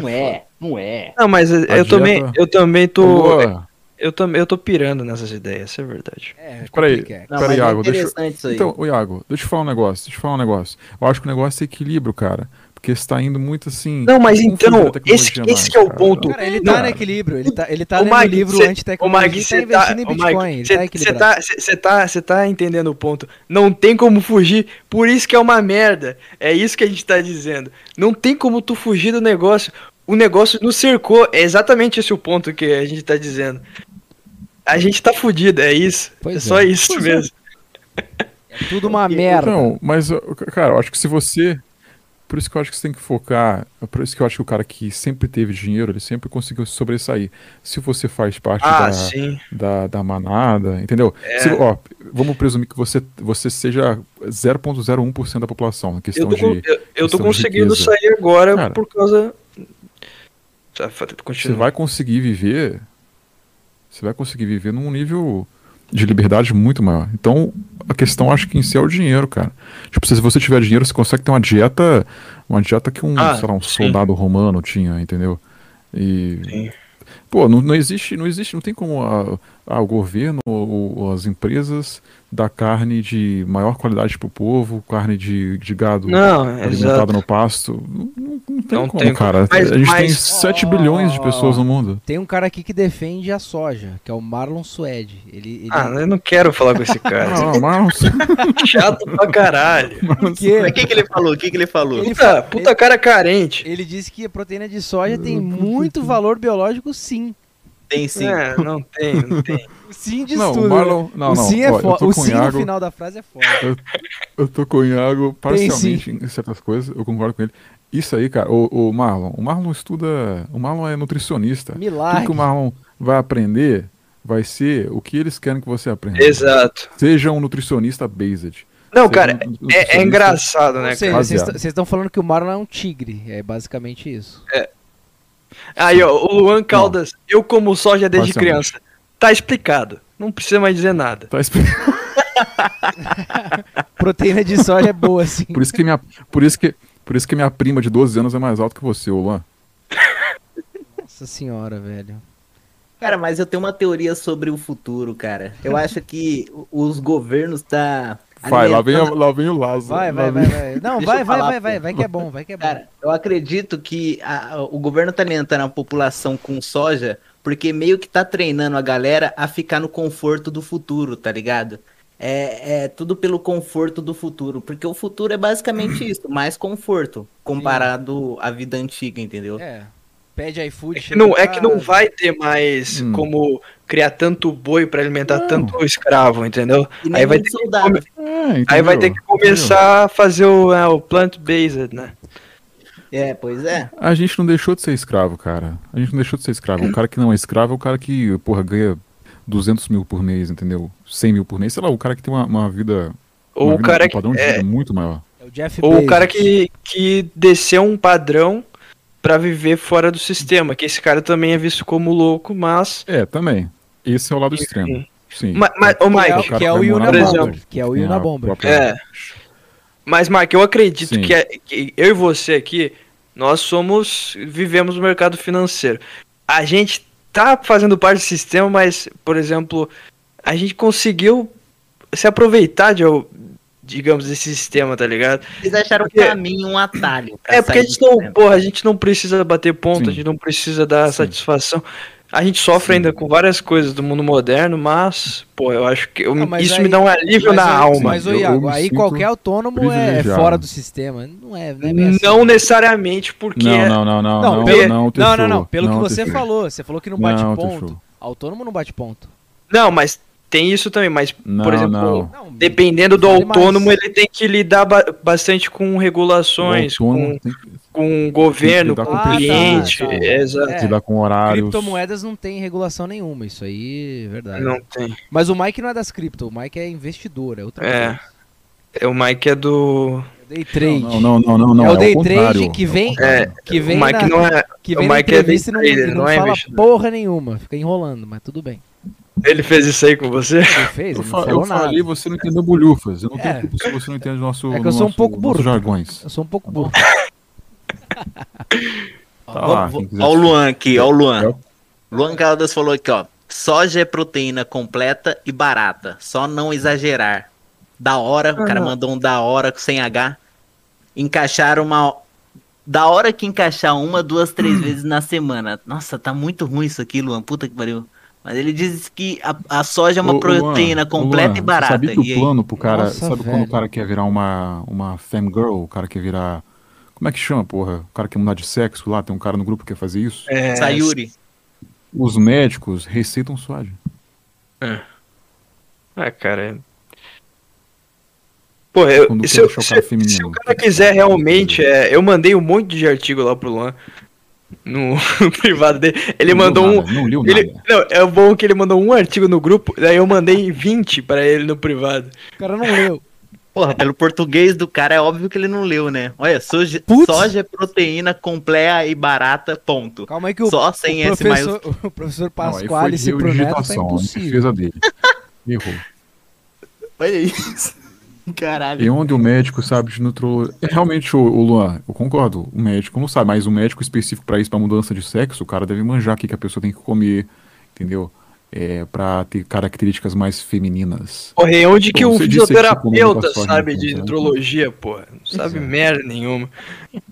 Não é, não é. Não, mas eu também, eu também tô. Boa. Eu também, eu tô pirando nessas ideias, isso é verdade. É, Peraí. Não, peraí, é Iago. Deixa... interessante isso aí. Então, ô, Iago, deixa eu falar um negócio. Deixa eu falar um negócio. Eu acho que o negócio é equilíbrio, cara. Porque você tá indo muito assim. Não, mas então, esse, mais, esse que é o cara. ponto. Cara, ele tá Não. no equilíbrio, ele tá, ele tá Ô, lendo Mike, livro cê- anti-tecnologia Ô, Mike, e tá cê investindo em ô, Bitcoin, ele cê- tá cê equilibrado. tá, cê- cê tá, cê tá entendendo o ponto. Não tem como fugir, por isso que é uma merda. É isso que a gente tá dizendo. Não tem como tu fugir do negócio. O negócio nos cercou. É exatamente esse o ponto que a gente tá dizendo. A gente tá fudido, é isso. Pois é é. só isso Pois é. mesmo. É tudo uma merda. Não, mas, cara, eu acho que se você. Por isso que eu acho que você tem que focar. é Por isso que eu acho que o cara que sempre teve dinheiro, ele sempre conseguiu se sobressair. Se você faz parte Ah, da, sim. da, da manada, entendeu? É. Se- ó, vamos presumir que você, você seja 0,01% da população na Eu questão tô, de. eu, eu tô questão conseguindo sair agora Cara. por causa. Tá, Você vai conseguir viver. Você vai conseguir viver num nível de liberdade muito maior. Então, a questão acho que em si é o dinheiro, cara. Tipo, se você tiver dinheiro, você consegue ter uma dieta, uma dieta que um, Ah, lá, um soldado romano tinha, entendeu? E Sim. pô, não, não existe, não existe, não tem como a, a- o governo ou, ou as empresas dar carne de maior qualidade pro povo, carne de, de gado Não, alimentado exato. no pasto. Não, não- tem Não como, tem cara. como. Mas- a gente tem mas- 7 Ó, bilhões de pessoas no mundo. Tem um cara aqui que defende a soja, que é o Marlon Suede. Ele, ele... Ah, eu não quero falar com esse cara. Não, mas Chato pra caralho. Por quê? Mas o que, que ele falou? O que, que ele falou? Ele Puta, puta cara carente. Ele disse que a proteína de soja tem muito valor biológico, sim. Tem sim. É, não tem, não tem. O sim diz Não, o tudo. Marlon- né? não, o não, sim é ó, eu foda. O sim no Iago. final da frase é foda. Eu, eu tô com o Iago parcialmente em certas coisas, eu concordo com ele. Isso aí, cara, o, o Marlon, o Marlon estuda. O Marlon é nutricionista. Tudo Milagre. que o Marlon vai aprender vai ser o que eles querem que você aprenda. Exato. Seja um nutricionista based. Não, Seja cara, um é, é engraçado, né, vocês estão falando que o Marlon é um tigre. É basicamente isso. Aí, ó, o Luan Caldas, eu como soja desde criança. Tá explicado. Não precisa mais dizer nada. Tá explicado. Proteína de soja é boa, sim. Por isso que minha, por isso que, por isso que minha prima de 12 anos é mais alta que você, Luan. Nossa senhora, velho. Cara, mas eu tenho uma teoria sobre o futuro, cara. Eu acho que os governos tá Vai, lá vem, lá vem o Lázaro. Vai, vai, vai, vai. Não, vai, eu vai, falar, vai, vai, vai que é bom, vai que é bom. Cara, eu acredito que a- o governo tá alimentando a população com soja porque meio que tá treinando a galera a ficar no conforto do futuro, tá ligado? É, é tudo pelo conforto do futuro, porque o futuro é basicamente isso, mais conforto comparado à vida antiga, entendeu? É. Pede iFood. É que não, é que não vai ter mais Hum. como criar tanto boi pra alimentar Não. tanto escravo, entendeu? Nem Aí vai, ter que come- É, aí vai ter entendeu? que começar a fazer o, é, o plant-based, né? É, pois é. A gente não deixou de ser escravo, cara. A gente não deixou de ser escravo. O cara que não é escravo é o cara que, porra, ganha 200 mil por mês, entendeu? 100 mil por mês. Sei lá, o cara que tem uma, uma vida. Ou uma o vida- cara um que. padrão de é, vida muito maior. É o Jeff ou o cara que, que desceu um padrão pra viver fora do sistema. Que esse cara também é visto como louco, mas. É, também. Esse é o lado Enfim. extremo. Sim. Ma- Mas, ô é, Mike, o- que é o vai morar Yuna por lá, exemplo, Bomber. Que é o tem Yuna a Bomber. própria- É. Mas, Mike, eu acredito Sim. que, é- que eu e você aqui, nós somos. vivemos no mercado financeiro. A gente tá fazendo parte do sistema, mas, por exemplo, a gente conseguiu se aproveitar de, digamos, desse sistema, tá ligado? Eles acharam Porque- pra mim um atalho. pra É porque a gente não, porra, a gente não precisa bater ponto, Sim. a gente não precisa dar Sim. satisfação. A gente sofre Sim. ainda com várias coisas do mundo moderno, mas, pô, eu acho que eu- Ah, isso aí- me dá um alívio Mas, na alma. Mas, ô Iago, aí qualquer autônomo é fora do sistema. Não é, não é assim. Não necessariamente porque Não, é- não, não, não. Não, Não, pelo- não, Não, não, não. Pelo que você falou. Você falou que não bate Não, ponto. Autônomo não bate ponto. Não, mas tem isso também, mas, Não, por exemplo, não. Não, dependendo do Fale autônomo, mais. ele tem que lidar ba- bastante com O regulações, com, tem que com governo, lidar com com Ah, tá, cliente. tá. Exato. É. lidar com horários. Criptomoedas não tem regulação nenhuma, isso aí é verdade. Não tem. Mas o Mike não é das cripto, o Mike é investidor, é outra É. coisa. É, O Mike é do. É Day trade. Não, não, não, não, não. é o day contrário, trade que vem, contrário. que o vem Mike na, não é. que o vem na Mike é day não, trader, e não não é fala investidor. porra nenhuma, fica enrolando, mas tudo bem. Ele fez isso aí com você? Ele fez, Eu, fa- eu nada. falei, você não entendeu bolhufas. Eu não É. tenho culpa se você não entende o nosso, É que eu sou um pouco burro. jargões. Eu sou um pouco burro. Tá lá, Ó, o Luan aqui, ó o Luan. Luan Caldas falou aqui, ó. soja é proteína completa e barata. Só não exagerar. Da hora, o cara Ah. mandou um da hora sem H. Encaixar uma. Da hora que encaixar uma, duas, três vezes na semana. Nossa, tá muito ruim isso aqui, Luan. Puta que pariu. Mas ele diz que a, a soja é uma Ô, proteína Luan, completa Luan, e barata. Sabia que E o aí? plano pro cara. Nossa, sabe quando velho. o cara quer virar uma, uma femgirl? O cara quer virar. Como é que chama, porra? O cara quer mudar de sexo lá, tem um cara no grupo que quer fazer isso. É, Sayuri. Os médicos receitam soja. Ah, cara. Pô, eu, Quando se, eu- se- cara se feminino. o cara quiser realmente, é, eu mandei um monte de artigo lá pro Luan. No, privado dele. Ele Não mandou leu um. nada, Não leu Ele, nada. não, é bom que ele mandou um artigo no grupo, daí eu mandei 20 pra ele no privado. O cara não leu. Porra, pelo português do cara é óbvio que ele não leu, né? Olha, soja, Putz. soja é proteína completa e barata, ponto. Calma aí que o, Só sem o S professor, o professor Pasquale se erro de pro Neto tá em impossível. defesa dele. Errou. Olha isso. Caralho. E onde o médico sabe de nutrologia. É, realmente, o, Luan, eu concordo. O médico não sabe, mas o médico específico pra isso, pra mudança de sexo, o cara deve manjar o que, que a pessoa tem que comer, entendeu? É, pra ter características mais femininas. Porra, e onde que Pô, o que fisioterapeuta sabe de né? nutrologia, porra? Não sabe merda nenhuma.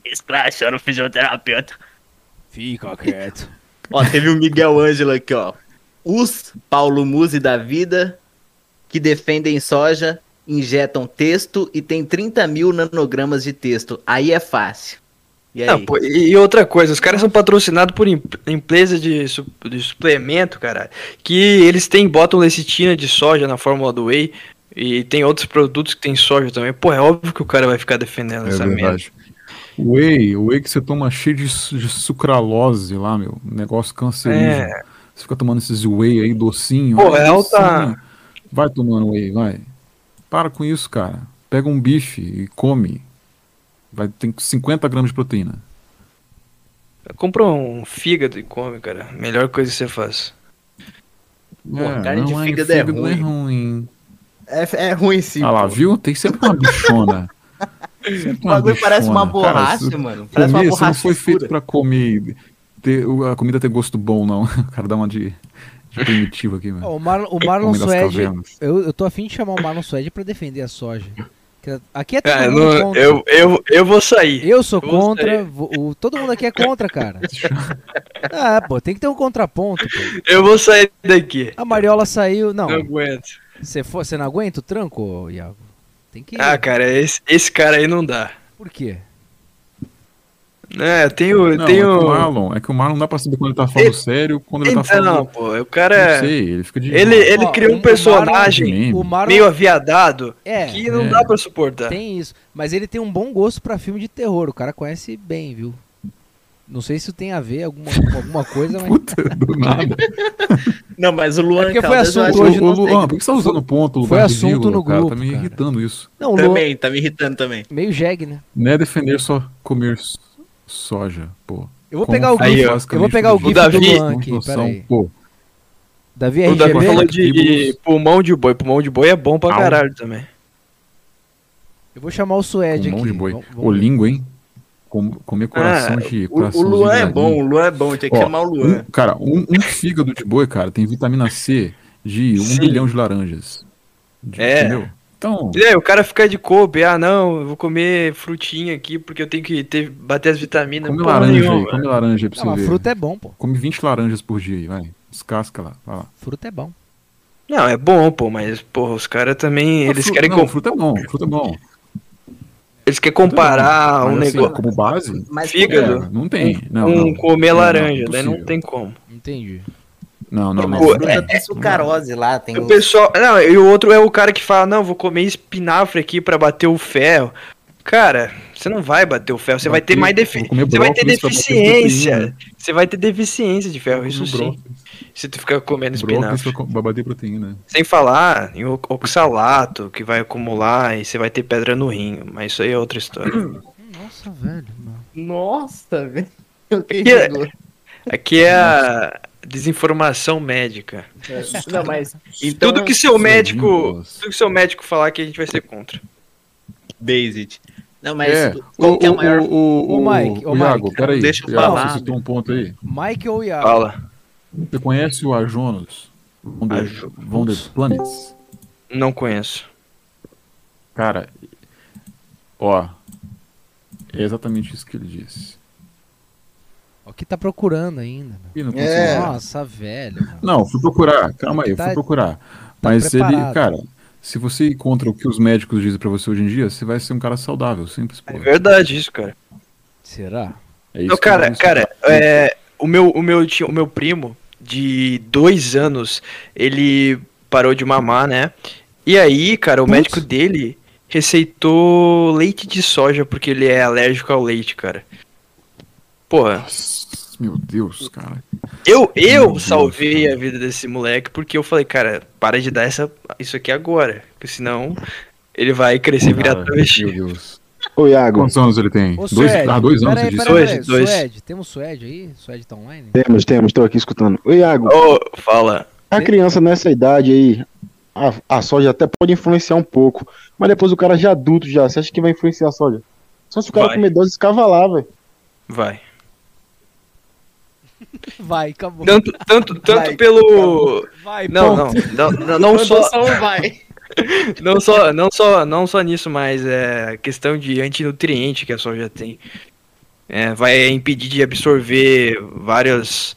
Escrachando o fisioterapeuta. Fica quieto. Ó, teve o Miguel Ângelo aqui, ó. Os Paulo Musi da vida que defendem soja, injetam texto e tem 30 mil nanogramas de texto. Aí é fácil. E aí? Não, pô, e outra coisa, os caras são patrocinados por em- empresa de, su- de suplemento, cara, que eles têm, botam lecitina de soja na fórmula do whey e tem outros produtos que tem soja também. Pô, é óbvio que o cara vai ficar defendendo É essa merda. verdade. O whey, o whey que você toma cheio de, de sucralose lá, meu. Negócio cancerígeno. É. Você fica tomando esses whey aí docinho. Pô, é alta- docinho. Vai tomando whey, vai. Para com isso, cara. Pega um bife e come. Vai ter 50 gramas de proteína. Compra um fígado e come, cara. Melhor coisa que você faz. Pô, carne de não, ai, fígado é é ruim. É, é ruim sim. Ah lá, pô. viu? Tem sempre uma bichona. Sempre O bagulho parece uma. Cara, borracha, isso- mano. Parece uma Comer, você não borracha foi feito pra comer. Ter, a comida ter gosto bom, não. O cara dá uma de primitivo aqui, mano. O, Mar, o Marlon das Suede, eu, eu tô afim de chamar o Marlon Suede pra defender a soja. Que Aqui é todo É, mundo não- contra. eu, eu, eu vou sair. Eu sou eu vou contra, sair. vo- o, todo mundo aqui é contra, cara. Ah, pô, tem que ter um contraponto, pô. Eu vou sair daqui. A Mariola saiu. Não, Não aguento. você for- você não aguenta o tranco, Iago? Tem que. Ah, cara, esse, esse cara aí não dá. Por quê? É, eu tenho. Não, tenho... é que o Marlon, é que o Marlon não dá pra saber quando ele tá falando sério, quando ele tá Então, falando. pô, o cara. Não sei, ele fica de. Ele, ele Ó, criou o- um o personagem Marlon- O Marlon meio aviadado é, que não É. dá pra suportar. tem isso. Mas ele tem um bom gosto pra filme de terror. O cara conhece bem, viu? Não sei se isso tem a ver alguma, com alguma coisa, mas. Puta, do nada. Não, mas o Luan É porque foi assunto hoje não consegue. Luan, por que você tá usando ponto Foi lugar de assunto vírgula, no cara? grupo, Tá me cara. irritando isso. Não, o Luan, Também, tá me irritando também. meio jegue, né? Não é defender só comer s- soja, pô. Eu vou pegar o GIF. Eu vou pegar o GIF O do Davi- Luan aqui, noção, peraí. Pô, Davi O Davi RGB. falou de pulmão de boi. Pulmão de boi é bom pra Au. caralho também. Eu vou chamar o Suede pulmão aqui. de boi. Vamos- Ô, vamos ver. língua, hein? Com- comer coração Ah, de O, coração o Luan é bom, o Luan é bom, tinha que Ó, chamar o Luan. Um, cara, um, um fígado de boi, cara, tem vitamina C de um Sim. bilhão de laranjas. De- É. Entendeu? Então, aí, o cara fica de coupe, ah não, eu vou comer frutinha aqui porque eu tenho que ter, bater as vitaminas. come laranja nenhuma. aí, come laranja aí pra Não, você ver. fruta é bom, pô. Come 20 laranjas por dia aí, vai. Descasca lá, vai lá. Fruta é bom. Não, é bom, pô, mas porra, os caras também, eles Fru- querem não, com- fruta é bom, fruta é bom. eles querem comparar Mas, um assim, negócio como base, Mas fígado é, não tem. Não, com não, comer não, laranja, não, daí não tem como. Entendi. Não, não, não. Fruta é- tem sucarose lá, tem O pessoal, não, e o outro é o cara que fala, não, vou comer espinafre aqui pra bater o ferro. Cara, você não vai bater o ferro, você vai ter mais defi você vai ter deficiência. Você vai ter deficiência de ferro, isso sim. Se tu ficar comendo espinafre. pra bater proteína. Sem falar em oxalato, que vai acumular e você vai ter pedra no rim. Mas isso aí é outra história. Nossa, velho. mano. Nossa, velho. Que- chegou? Aqui é a desinformação médica. Não, mas... Então, tudo que seu médico. Tudo que seu médico falar que a gente vai ser contra. Basic. Não, mas É, qual o, que é o o, maior... o, o, Ô, Mike, ô, o Iago, Mike, peraí. deixa eu Iago, falar. Você citou um ponto aí. Mike ou Iago? Fala. Você conhece o Ajonos? Wonder, Wonder Planets. Não conheço. Cara, ó. É exatamente isso que ele disse. O que tá procurando ainda? Ih, não É. Nossa, velho. mano. Não, fui procurar. Calma aí, eu Tá- fui procurar. tá Mas ele, preparado. cara, se você encontra o que os médicos dizem pra você hoje em dia, você vai ser um cara saudável, simples, pô. É verdade isso, cara. Será? É isso Não, cara, cara, é, o, meu, o, meu, tio- o meu primo, de dois anos, ele parou de mamar, né? E aí, cara, o médico dele receitou leite de soja porque ele é alérgico ao leite, cara. Porra, Nossa, Meu Deus, cara. eu, eu Deus, salvei cara. a vida desse moleque porque eu falei, cara, para de dar essa, isso aqui agora, porque senão ele vai crescer e virar travesti. Meu Deus. Ô, Iago, Quantos anos ele tem? Ô, dois, ah, dois anos, peraí, você disse? Dois, dois. Suede, temos Suede aí? Suede tá online? temos, temos, tô aqui escutando. Ô, Iago, Ô, fala. a criança nessa idade aí, a, a soja até pode influenciar um pouco, mas depois o cara já adulto já, você acha que vai influenciar a soja? Só se o cara Vai. comer dose escavalar, velho. Vai. Vai, acabou. Tanto, tanto, tanto Vai, pelo. Vai, Não, não, não, não, não só, vai. não só, não só, não só nisso, mas é questão de antinutriente que a soja tem. É, vai impedir de absorver vários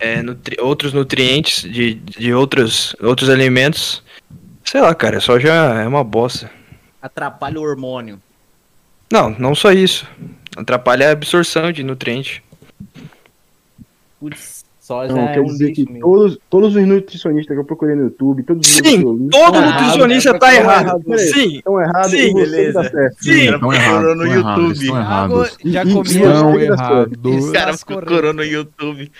é, nutri- outros nutrientes de, de outros, outros alimentos. Sei lá, cara, a soja é uma bosta. Atrapalha o hormônio. Não, não só isso. Atrapalha a absorção de nutriente. Putz, soja Então, é quer um dizer que mesmo. todos, todos os nutricionistas que eu procurei no YouTube, todos os Sim, todo estão nutricionista errados, tá estão errado. peraí, Sim, Estão errados sim, você beleza. tá certo. sim. Estão errados, no estão errados, YouTube. errados. já E- comia. Estão Isso, errados. isso. O cara Tá procurou no YouTube.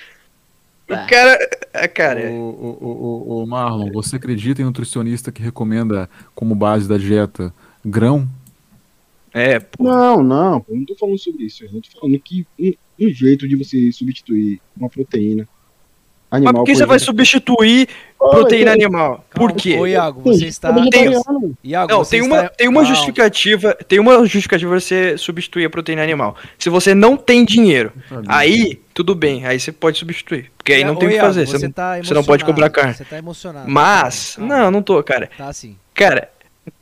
O cara. é, Cara, ô, ô, ô, ô, Marlon, você acredita em nutricionista que recomenda como base da dieta grão? É, pô. Não, não, pô, eu não tô falando sobre isso. Eu tô falando que um, um jeito de você substituir uma proteína Mas animal. por que você vai substituir proteína mas- animal? Por Calma, quê? Ô, Iago, Tem você está. é vegetariano. Iago, Não, você tem uma, está- tem uma Calma. justificativa, tem uma justificativa você substituir a proteína animal. Se você não tem dinheiro, aí tudo bem, aí você pode substituir, porque aí não Ô, tem o que fazer, Você, você não, tá você não pode comprar emocionado, carne. Você tá emocionado. Mas, Calma. não, não tô, cara. Tá assim. Cara,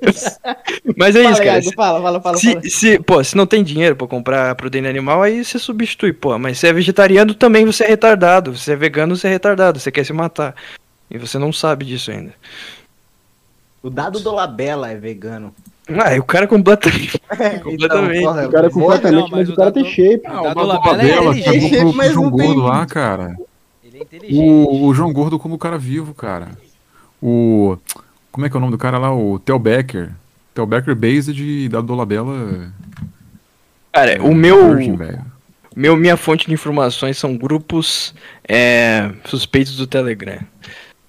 mas é isso, Fala, cara. Iago, fala, fala, fala, fala. Se, se, pô, se não tem dinheiro pra comprar proteína animal, aí você substitui, pô. Mas se é vegetariano, também você é retardado. Se é vegano, você é retardado. Você quer se matar. E você não sabe disso ainda. O dado do Labela é vegano. Ah, e o cara completamente. completamente. Então, porra, O cara é completamente, Não, mas, mas o o cara Dado- tem shape. Ah, o o Dado Dado Labella é pro, pro mas João não tem- Gordo lá, cara. Ele é inteligente. O, o João Gordo como cara vivo, cara. O. Como é que é o nome do cara lá? O Theo Becker. Theo Becker Based Dado Dolabella. Cara, o meu, velho. meu. Minha fonte de informações são grupos é, suspeitos do Telegram.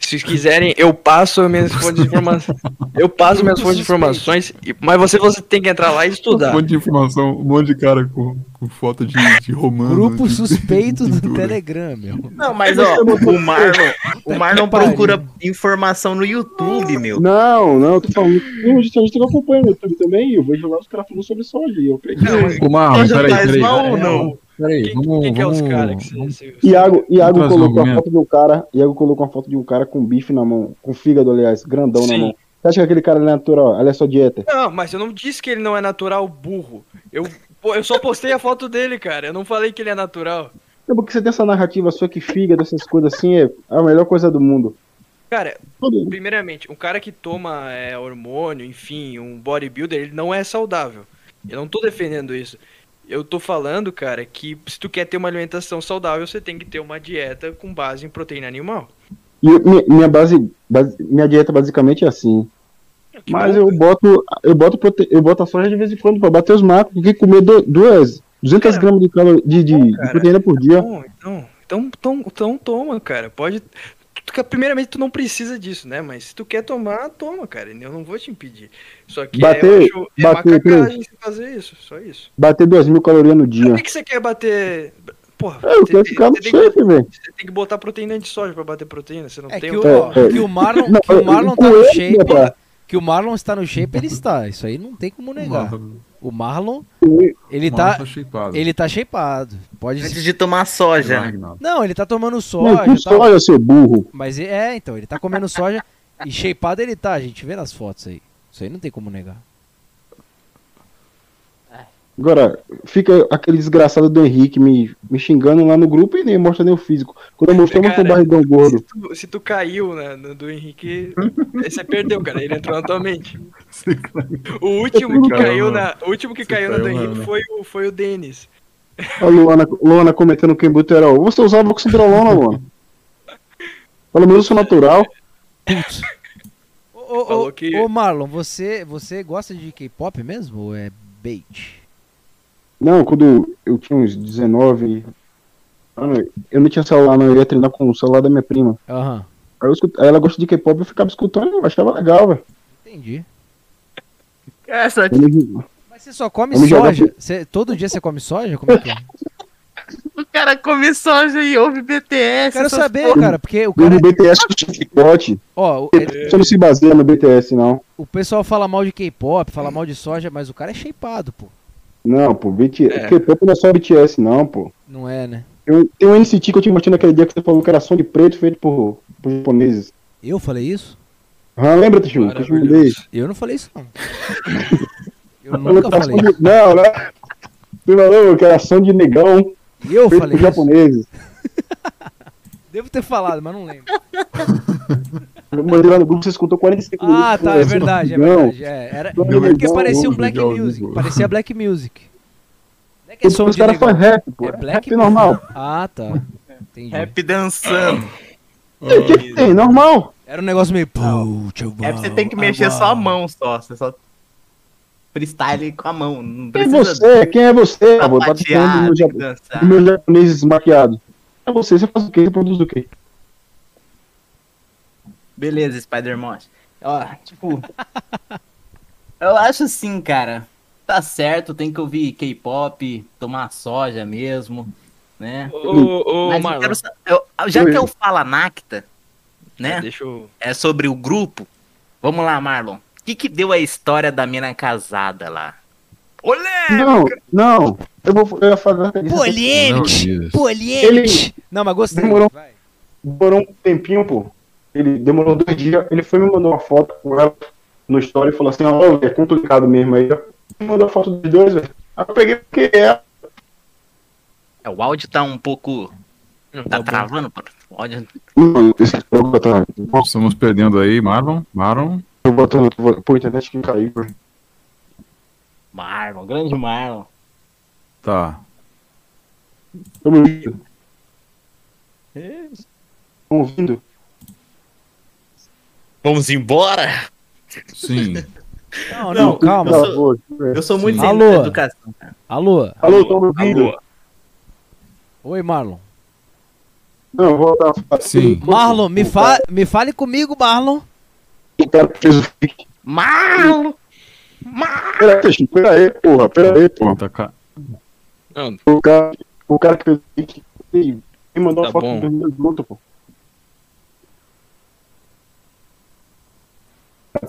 Se quiserem, eu passo minhas fontes de informações. Eu passo minhas fontes de informações, mas você, você tem que entrar lá e Um estudar. monte de informação, um monte de cara com, com foto de, de romano. Grupo de- suspeito de do pintura. Telegram, meu. Não, mas ó, o Marlon, o Marlon que pariu. procura informação no YouTube, meu. Não, não, eu tô falando. Um nutricionista que eu acompanho no YouTube também. Eu vejo lá os caras falando sobre soja. E eu acredito. Ô, Marlon, Soja peraí, peraí. mal ou É, não? Peraí, Quem, vamos. quem que é os vamos- caras que vamos- você, Iago, Iago colocou a foto de um cara. Iago colocou uma foto de um cara com bife na mão. Com fígado, aliás, grandão na Sim. mão. Você acha que aquele cara é natural? Olha só dieta. Não, mas eu não disse que ele não é natural burro. Eu, eu só postei a foto dele, cara. Eu não falei que ele é natural. É porque você tem essa narrativa sua que fígado, essas coisas assim, é a melhor coisa do mundo. Cara, primeiramente, um cara que toma é, hormônio, enfim, um bodybuilder, ele não é saudável. Eu não tô defendendo isso. Eu tô falando, cara, que se tu quer ter uma alimentação saudável, você tem que ter uma dieta com base em proteína animal. E minha, minha base, base- minha dieta basicamente é assim. Que Mas bom, eu boto, eu boto, prote... eu boto a soja de vez em quando pra bater os macros, porque comer do- duas, 200 Cara, gramas de, calo... de, de, de cara. proteína por dia. Bom, então, então, então, então toma, cara. Pode. Tu- Primeiramente, tu não precisa disso, né? Mas se tu quer tomar, toma, cara. Eu não vou te impedir. Só que Bater- é, eu acho, é bater, macacagem você fazer isso, só isso. Bater 2 mil calorias no Por dia. que, que você quer bater. Porra, É, eu você, quero tem- ficar no shape, velho. você tem que botar proteína de soja pra bater proteína. Você não É tem que o, É, é. que o Marlon, Não, que o Marlon tá no shape. rapaz. Que o Marlon está no shape, ele está. Isso aí não tem como negar. O Marlon, ele O tá. Marlon tá shapeado. Ele tá shapeado. Pode Antes de tomar soja, né? Não, ele tá tomando Não, soja. e tal. soja, seu burro. Mas é, então, ele tá comendo soja e shapeado ele tá, a gente vê nas fotos aí. Isso aí não tem como negar. Agora, fica aquele desgraçado do Henrique me, me xingando lá no grupo e nem mostra nem o físico. Quando eu mostrei, mostrou o Cara, barrigão gordo. Se tu, se tu caiu né, no do Henrique, você perdeu, cara. Ele entrou na tua mente. O último que caiu na, o último que Você caiu na do caiu, Henrique mano. foi o, foi o Denis. A Luana, Luana comentando que embuterol. Você usava oxidrolona, Luana. Pelo menos eu sou natural. Ô, ô, Falou ô, que- ô, Marlon, você, você gosta de K-pop mesmo ou é bait? Não, quando eu tinha uns 19 anos, eu não tinha celular, não. Eu ia treinar com o celular da minha prima. Aham, Aí, eu escut- aí ela gosta de K-pop eu ficava escutando eu achava legal, velho. entendi. Essa Eu não- Mas você só come soja? Você, todo dia você come soja? Como é que é? O cara come soja e ouve BTS. Quero saber, porra. cara, porque o cara. no BTS com chicote. Ó, o, Você não se baseia no BTS, não. o pessoal fala mal de K-pop, fala mal de soja, mas o cara é shapeado, pô. Não, pô, BTS. K-pop não é só BTS, não, pô. Não é, né? Tem um, tem um NCT que eu te mostrei naquele dia que você falou que era som de preto feito por, por japoneses. Eu falei isso? Ah, lembra, Tichu? Eu. Eu não falei isso, não. Eu nunca era falei som de- isso. Não, né? Você falou que era som de negão Eu feito falei por isso. japoneses. Devo ter falado, mas não lembro. Eu mandei lá no grupo, você escutou 45 minutos. Ah, tá, pô, é verdade, é verdade. É, era, de porque parecia um Black Music. Parecia Black Music. Não é que é Os som de caras fazem rap, pô. É É Black rap normal. Ah, tá. Entendi. Rap dançando. O que, que tem? Normal. Era um negócio meio. É você tem que mexer só a mão só. Você só freestyle com a mão. Não Quem é você? Quem é você? Ah, tá sapatear, falando do meu, meu japonês desmaquiado. É você, você faz o quê? Você produz o quê? Beleza, Spider-Man. Ó, tipo. eu acho assim, cara. Tá certo, tem que ouvir K-pop, tomar soja mesmo, né? Ô, ô, Mas eu Marlon. quero eu- já que eu falo a Nacta, né? É, deixa eu. É sobre o grupo. Vamos lá, Marlon. O que, que deu a história da mina casada lá? Olé! Não, não. Eu vou eu ia falar. Polêmica! Ele Não, mas gostei. demorou, vai. demorou um tempinho, pô. Ele demorou dois dias. Ele foi e me mandou uma foto com ela no story e falou assim: Ó, é complicado mesmo aí. Me mandou a foto dos dois, velho. Aí eu peguei porque é. É, O áudio tá um pouco. Não, Tá bom. travando, pô. O áudio. Botar. Estamos perdendo aí, Marlon. Marlon. Eu botando. Pô, a internet que caiu, velho. Marlon, grande Marlon. Tá. Tô me ouvindo. Tão ouvindo? Vamos embora? Sim. Não, não, calma. Eu sou, eu sou muito Alô? educação, cara. Alô? Alô, tô me ouvindo? Alô? Oi, Marlon. Não, vou botar. Sim. Marlon, me, fa me fale comigo, Marlon. O cara que fez o fake. Marlon! Pera aí, Chico, pera aí, porra, pera aí, porra. Tá ca... O cara, o cara que fez o me mandou Tá a foto bom. dos meus juntos, pô.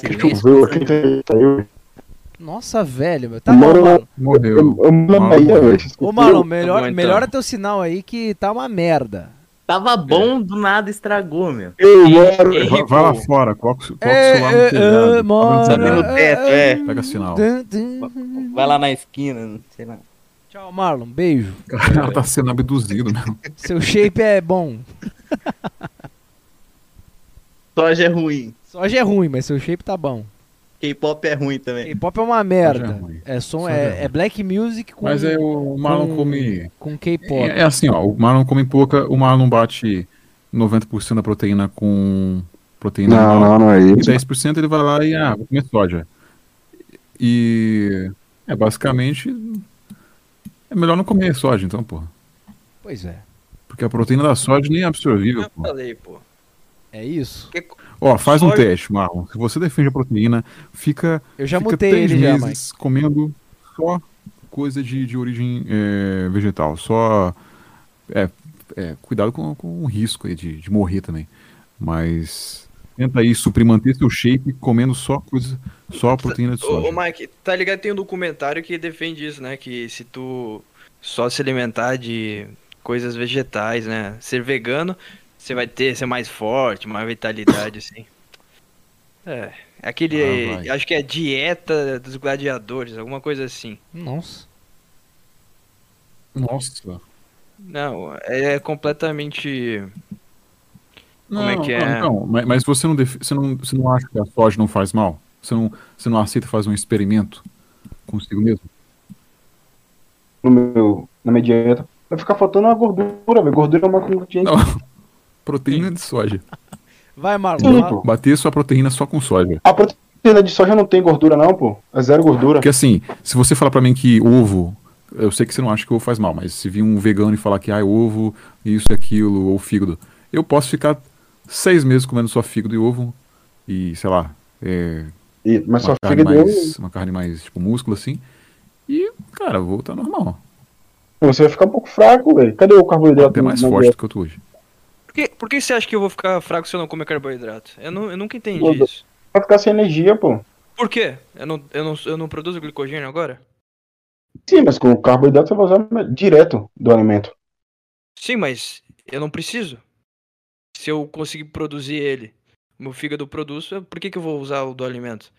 Choveu aqui, saiu. Nossa, velho, meu. Tá Moro bom. Morreu. Eu, eu Bahia, velho. Ô, Marlon, melhor, então. melhora teu sinal aí que tá uma merda. Tava bom, do nada estragou, meu. Eu moro. Vai, vai lá fora, coloca, o- É, celular no é, telhado. é, no telhado. teto, é. Pega sinal. Dun, dun. Vai lá na esquina, sei lá. Tchau, Marlon. Beijo. O cara tá sendo abduzido mesmo. Seu shape é bom. Soja é ruim. Soja é ruim, mas seu shape tá bom. K-pop é ruim também. K-pop é uma merda. Soja é ruim. É som, é é, é black music com Mas é o Marlon com- come. com K-pop. É, é assim, ó. O Marlon come pouca. O Marlon bate 90% da proteína com proteína Não, animal. não, não é E isso. 10% ele vai lá e, ah, vou comer soja. E. É basicamente. É melhor não comer soja, então, porra. Pois é. Porque a proteína da soja nem é absorvível, eu pô. falei, pô. É isso. Ó, faz um teste, Marlon. Se você defende a proteína, fica. Eu já fica mutei três ele já, meses comendo só coisa de, de origem é, vegetal. Só. É, é, cuidado com, com o risco aí de, de morrer também. Mas. Tenta aí suprir, manter seu shape comendo só coisa, só proteína de Ô, soja. ô, Mike, tá ligado? Tem um documentário que defende isso, né? Que se tu só se alimentar de coisas vegetais, né? Ser vegano, você vai ter, ser mais forte, mais vitalidade, assim. É. Aquele. Ah, acho que é dieta dos gladiadores, alguma coisa assim. Nossa. Nossa. Não, é completamente. Não, Como é que não, é? não, mas, mas você, não def- você, não, você não acha que a soja não faz mal? Você não, você não aceita fazer um experimento consigo mesmo? No meu, na minha dieta. Vai ficar faltando a gordura, velho. Gordura é uma macronutriente. Proteína de soja. Vai, Marlon. Sim. Bater sua proteína só com soja. A proteína de soja não tem gordura, não, pô. É zero gordura. Porque assim, se você falar pra mim que ovo, eu sei que você não acha que ovo faz mal, mas se vir um vegano e falar que ah, ovo, isso e aquilo, ou fígado, eu posso ficar seis meses comendo só fígado e ovo e, sei lá, é, E- mas uma, só carne fígado e mais, uma carne mais, tipo, músculo assim, e, cara, vou estar normal. Você vai ficar um pouco fraco, velho. Cadê o carboidrato? Até mais forte do que eu tô hoje. Por que, por que você acha que eu vou ficar fraco se eu não comer carboidrato? Eu, não, eu nunca entendi Pô, isso. Vai ficar sem energia, pô. Por quê? Eu não, eu não, eu não produzo glicogênio agora? Sim, mas com o carboidrato você vai usar direto do alimento. Sim, mas eu não preciso. Se eu conseguir produzir ele, meu fígado produz, por que, que eu vou usar o do alimento?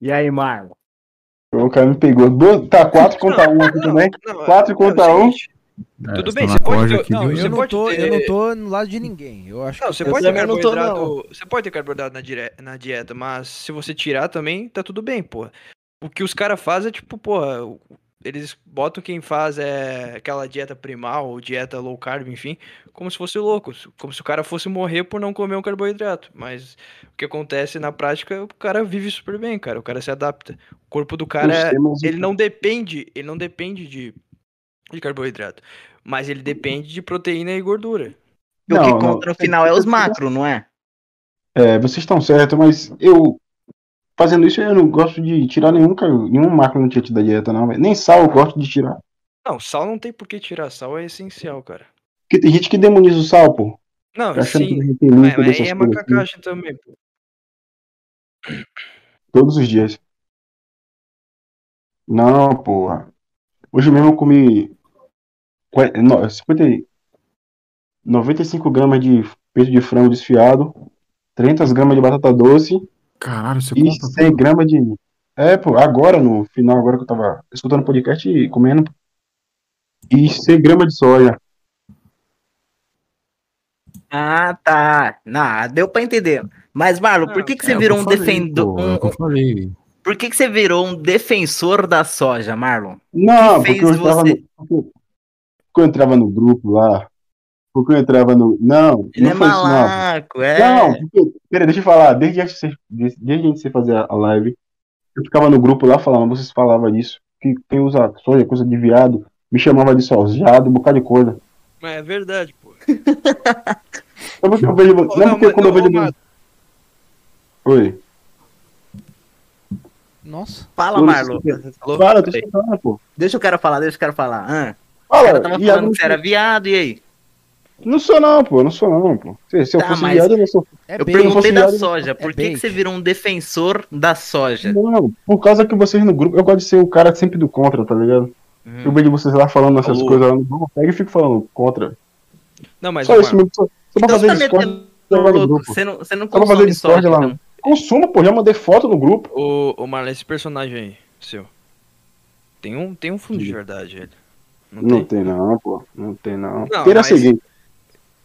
E aí, Marlon? O cara me pegou. Duas, tá, quatro contra um aqui também. Não, Quatro não, contra é o um. É, Tudo bem, tá você pode ter- aqui, Não, eu não, pode tô, ter- eu não tô no lado de ninguém. Eu acho Não, que você Eu pode ter não tô, carboidrato. Você pode ter carboidrato na, dire... na dieta, mas se você tirar também, tá tudo bem, pô. O que os caras fazem é tipo, pô, eles botam quem faz é aquela dieta primal ou dieta low carb, enfim, como se fosse louco, como se o cara fosse morrer por não comer um carboidrato. Mas o que acontece na prática, o cara vive super bem, cara. O cara se adapta. O corpo do cara, ele não depende, ele não depende de, de carboidrato, mas ele depende de proteína e gordura. E o Não, que não. conta no final é os macro, não é? É, vocês estão certos, mas eu. Fazendo isso, eu não gosto de tirar nenhum, nenhum macronutriente da dieta, não. velho. Nem sal eu gosto de tirar. Não, sal não tem por que tirar, sal é essencial, cara. Porque tem gente que demoniza o sal, pô. Não, Tá achando sim, que mas, mas é assim. macacagem também, pô. Todos os dias. Não, porra. Hoje mesmo eu comi. Qua- no- 50, e- 95 gramas de peito de frango desfiado, 30 gramas de batata doce Caralho, você e conta 100 gramas de. É, pô, agora, no final, agora que eu tava escutando o podcast e comendo. E 100 gramas de soja. Ah, tá. Não, deu pra entender. Mas, Marlon, por que, que você É virou um defensor? é falei. Por que, que você virou um defensor da soja, Marlon? Não, que porque eu você? no. Eu entrava no grupo lá. Porque eu entrava no. Não, Ele não é foi isso, não. malaco, é. Não, porque, peraí, deixa eu falar. Desde antes de de você fazer a live, eu ficava no grupo lá falando, vocês falavam disso. Que quem usa soja, coisa de viado, me chamava de sojado, um bocado de coisa. Mas é verdade, pô. Não porque eu vejo. Não não, porque mas- quando eu vejo. Mato. Oi. Nossa. Fala, Marlon. Fala, tô escutando, pô. Deixa o cara falar, deixa o cara falar. Ah, Fala, cara tava falando não que você era viado, e aí? Não sou não, pô, não sou não, pô. Se, se eu Tá, fosse mas- viado, eu não sou. É Eu perguntei da viado, soja. é Por que, que bait. você virou um defensor da soja? Não, por causa que vocês no grupo, eu gosto de ser o cara sempre do contra, tá ligado? Hum. Eu vejo vocês lá falando essas Alô. coisas lá no grupo, eu pego e fico falando contra. Não, mas Só ô, isso mesmo, só, só pra Então você fazer tá Discord. no grupo. Você não, você não Só pra fazer Discord soja, lá. então. Consuma, pô, já mandei foto no grupo. ô, ô Marlon, esse personagem aí, seu. Tem um, tem um fundo de verdade, ele. Não, Não tem? tem não, pô. Não tem não. Não, Queira mas- seguir.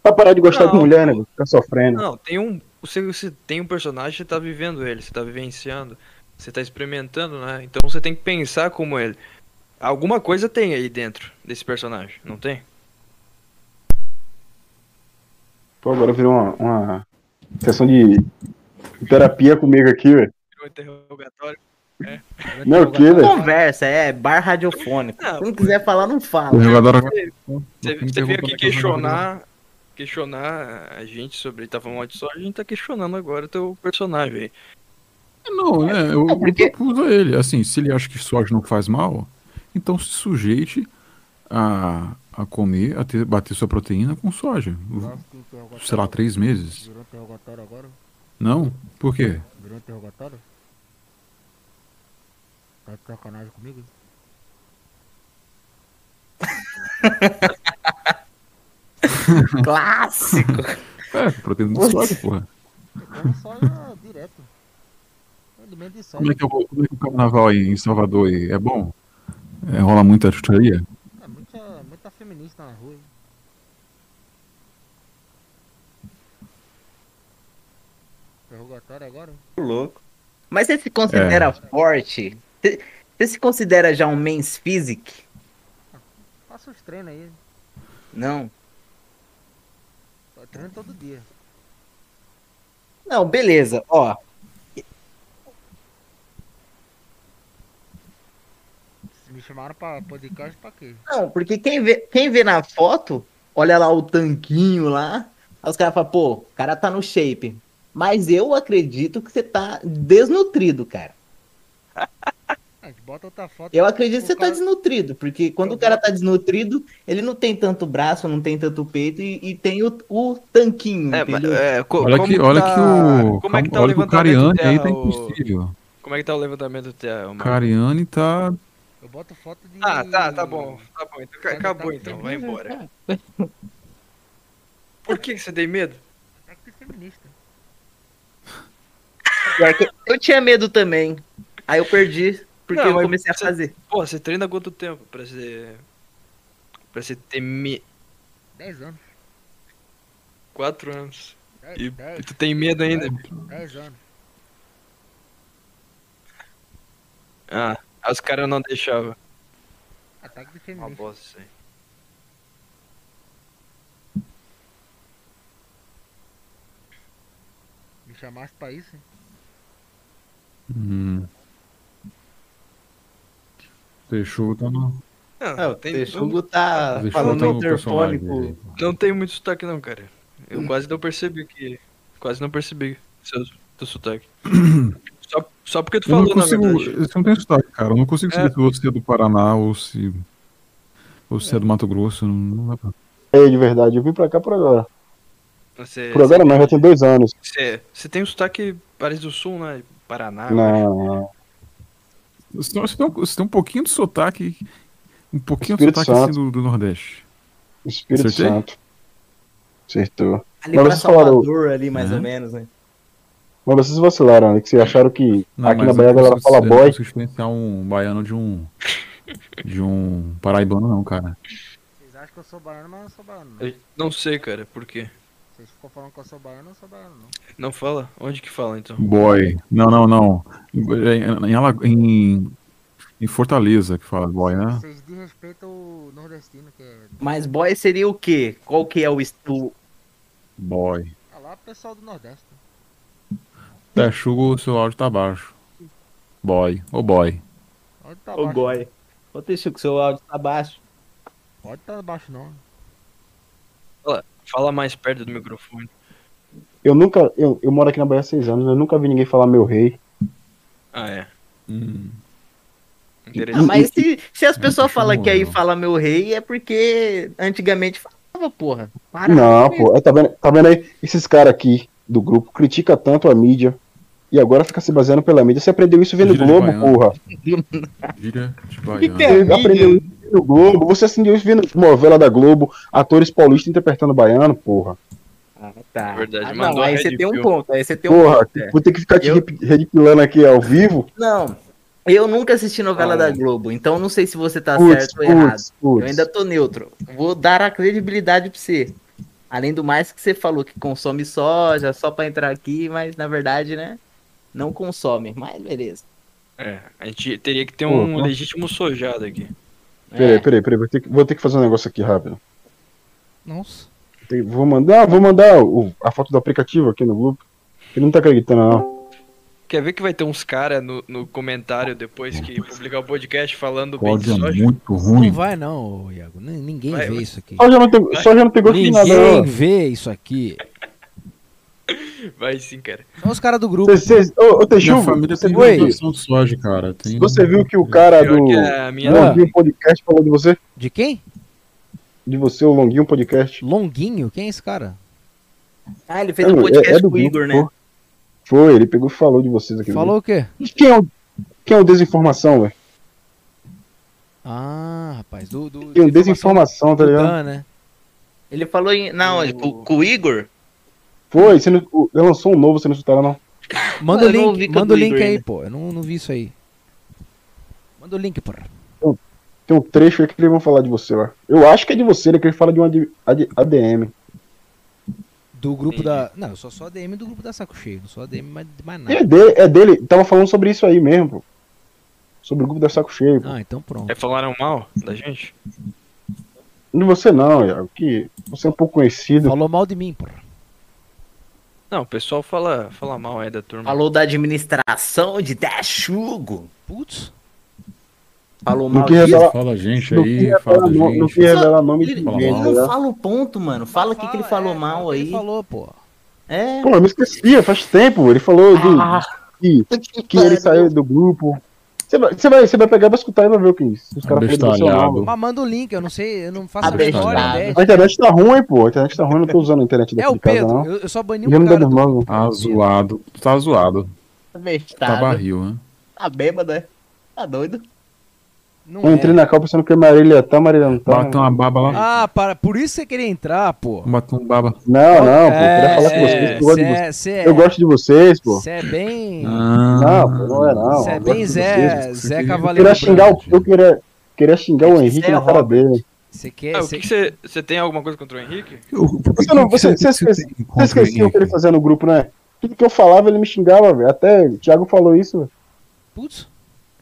Pra parar de gostar Não, de mulher, né? Ficar sofrendo. Não, tem um. Você, você tem um personagem, você tá vivendo ele, você tá vivenciando, você tá experimentando, né? Então você tem que pensar como ele. Alguma coisa tem aí dentro desse personagem, não tem? Pô, agora virou uma, uma sessão de terapia comigo aqui, velho. Virou interrogatório. Não, o quê, velho? Conversa, é bar radiofônico. Não, Se não quiser falar, não fala. O jogador. Você, você veio aqui questionar, questionar a gente sobre falando mal de soja, a gente tá questionando agora o teu personagem aí. Não, né? Eu, É porque- eu propus a ele. Assim, se ele acha que soja não faz mal, então se sujeite a, a comer, a ter, bater sua proteína com soja. Sei lá, três meses. Virou interrogatório agora? Não? Por quê? Virou interrogatório? Tá de sacanagem comigo? Clássico. É, proteína de soja, porra. Como soja direto. Alimento de soja. Como é que é o, como é que é o carnaval aí em Salvador aí? É bom? É, rola muita chutaria? É muita, muita feminista na rua. hein? Interrogatório agora? louco. Mas você se considera É. forte? Você se considera já um men's physique? Faça os treinos aí. Não. Eu treino todo dia. Não, beleza. Ó, me chamaram pra podcast, pra quê? Não, porque quem vê, quem vê na foto, olha lá o tanquinho lá, aí os caras falam, pô, o cara tá no shape. Mas eu acredito que você tá desnutrido, cara. Bota outra foto. Eu acredito que você tá causa- desnutrido, porque quando o cara tá desnutrido, ele não tem tanto braço, não tem tanto peito e, e tem o, o tanquinho, É, mas, é, co- Olha que, olha tá- que o. Como é que tá olha o o Cariani terra, aí tá o- impossível. Como é que tá o levantamento terra? Cariani tá. Eu boto foto de. Ah, tá, tá bom. Tá bom, então Tá, acabou tá, então, tá. vai embora. Por que você tem medo? É que feminista. Pior que eu tinha medo também. Aí eu perdi, porque Não, eu comecei a você- fazer. Pô, você treina quanto tempo pra você. pra você ter me... 10 anos. quatro anos? Dez- E, dez- e tu tem medo ainda? 10 anos. Ah, os caras não deixavam. Ataque de Uma feminista. bosta isso aí. Me chamasse pra isso, hein? Hum. Texugo tá no. É, o tem- Texugo tá Texugo falando tá interfone personagem com... Não tem muito sotaque não, cara. Eu quase não percebi que. Quase não percebi seu, teu sotaque. só, só porque tu Eu não falou, na consigo. verdade. Você não tem sotaque, cara. Eu não consigo saber É. se você é do Paraná ou se. Ou se é do Mato Grosso. Não, não dá pra. É, de verdade, eu vim pra cá por agora. Você, Por agora não, já tem dois anos. Você, você tem um sotaque Paris do Sul, né? Paraná. Não, não. Você tem, você tem um, você tem um pouquinho de sotaque. Um pouquinho de Espírito sotaque assim do, do Nordeste. Espírito Acertei? Santo. Acertou. Ali Mas pra vocês falaram, Salvador, ali mais É. ou menos, né? mas vocês vacilaram, né? Que vocês acharam que Não, aqui na Bahia a galera fala eu não boy. consigo diferenciar um baiano de um. De um paraibano, não, cara. Vocês acham que eu sou baiano, mas eu não sou baiano, não. Eu não sei, cara, por quê? Vocês ficam falando que eu sou baiano, eu não sou baiano, não. Não fala? Onde que fala então? Boy. Não, não, não. Em, em, em, em Fortaleza que fala boy, né? Vocês desrespeitam o nordestino, que é. Mas boy seria o quê? Qual que é o... est- o... Boy. Ah lá, pessoal do Nordeste. Texugo, o seu áudio tá baixo. Boy. Ô boy. Pode tá O baixo. boy. Ô, Texugo, seu áudio tá baixo. Pode tá baixo, não. Fala, fala mais perto do microfone. Eu nunca. Eu, eu moro aqui na Bahia há seis anos, eu nunca vi ninguém falar meu rei. Ah, é. Hum. Ah, Interessante. mas se, se as pessoas falam que aí fala meu rei, é porque antigamente falava, porra. Para Não, pô, é, tá, vendo, tá vendo aí? Esses caras aqui do grupo critica tanto a mídia e agora fica se baseando pela mídia. Você aprendeu isso vendo de Globo, porra. Gíria de que baiano. que é? Você aprendeu vendo Globo. Você aprendeu isso vendo novela da Globo, atores paulistas interpretando baiano, porra. Ah, tá. Verdade, Ah, mandou não, aí você tem um ponto, aí você tem um Porra, ponto. é. vou ter que ficar te Eu- redipilando aqui ao vivo. Não, eu nunca assisti novela Ah. da Globo, então não sei se você tá Putz, certo ou errado. putz, putz. Eu ainda tô neutro. Vou dar a credibilidade pra você. Além do mais que você falou que consome soja só pra entrar aqui, mas na verdade, né, não consome. Mas beleza. É, a gente teria que ter um não. legítimo sojado aqui. Peraí, É. peraí, peraí. Vou ter, que, vou ter que fazer um negócio aqui rápido. Nossa. Tem- vou mandar, vou mandar o- a foto do aplicativo aqui no grupo. Ele não tá acreditando, não. Quer ver que vai ter uns caras no, no comentário depois que publicar o podcast falando bem de Código é soja? muito Não ruim. vai não, Iago. Ninguém Vai, vê vai. isso aqui. Só já não tem, só já não tem gosto de nada, Ninguém não. vê isso aqui. Vai sim, cara. Só os caras do grupo. Cês- cês- Ô, ô Texugo, família você tem viu, plantação de soja, cara. Tem... você viu que o cara Pior do minha. do Gordinho podcast falou de você? De quem? de você, o Longuinho Podcast. Longuinho? Quem é esse cara? Ah, ele fez É, um é- podcast é do com o Igor, né? Foi, ele pegou e falou de vocês aqui. Falou o quê? Quem é o, quem é o Desinformação, velho? Ah, rapaz, do. do Tem um desinformação, tá do ligado? Dan, né? Ele falou em. Não, ele- com, com o Igor? Foi, você não, lançou um novo, você não escutaram, não? Manda o link, é manda o link aí, ainda. pô. Eu não, não vi isso aí. Manda o link, porra. Tem um trecho aí que eles vão falar de você lá. Eu acho que é de você, né? Que ele fala de uma de- AD- ADM. Do grupo da. Não, eu sou só ADM do grupo da Saco Cheio. Não sou ADM mais, de mais É nada. dele, é dele, tava falando sobre isso aí mesmo, pô. Sobre o grupo da Saco Cheio. pô. Ah, então pronto. É, falaram mal da gente? Não de você não, Iago, que você é um pouco conhecido. Falou mal de mim, porra. Não, o pessoal fala, fala mal aí da turma. Falou da administração de Dachugo. Putz. Falou mal quis disso. Fala gente aí, fala no- Não gente. quis revelar nome de ninguém, ele tá não fala o ponto, mano. Fala o que, que ele falou mal aí. Ele falou, pô. É. Pô, eu me esquecia, faz tempo. Ele falou do, Ah, que, que ele saiu do grupo. Você vai, você vai, você vai pegar e vai escutar e vai ver o que é isso. Os caras falam. Mas manda o link, eu não sei, eu não faço a menor ideia. A internet tá ruim, pô. A internet tá ruim, eu não tô usando a internet É daqui o de casa, Pedro, não. eu, eu só bani um cara do normal. grupo. Tá zoado. Tá zoado. Tá Bestado. barril, né? Tá bêbado, é? Tá doido? Não Eu é. entrei na cal pensando que a Marília tá, a Marília não tá. Bateu uma baba lá. Ah, para, por isso você queria entrar, pô. Bateu um baba. Não, não, pô. É, Queria falar com vocês. é, Eu gosto, de cê é- vocês. cê é- eu gosto de vocês, pô. Você é bem. Não, pô, não é não. Você é Eu bem de Zé, vocês. Zé Eu Cavaleiro. queria xingar o, eu queria, queria xingar o Henrique na cara dele. Você quer. Ah, o você- que você você tem alguma coisa contra o Henrique? Você não, você, você, esquece- você esqueceu o que ele fazia no grupo, né? Tudo que eu falava ele me xingava, velho. Até o Thiago falou isso, velho. Putz.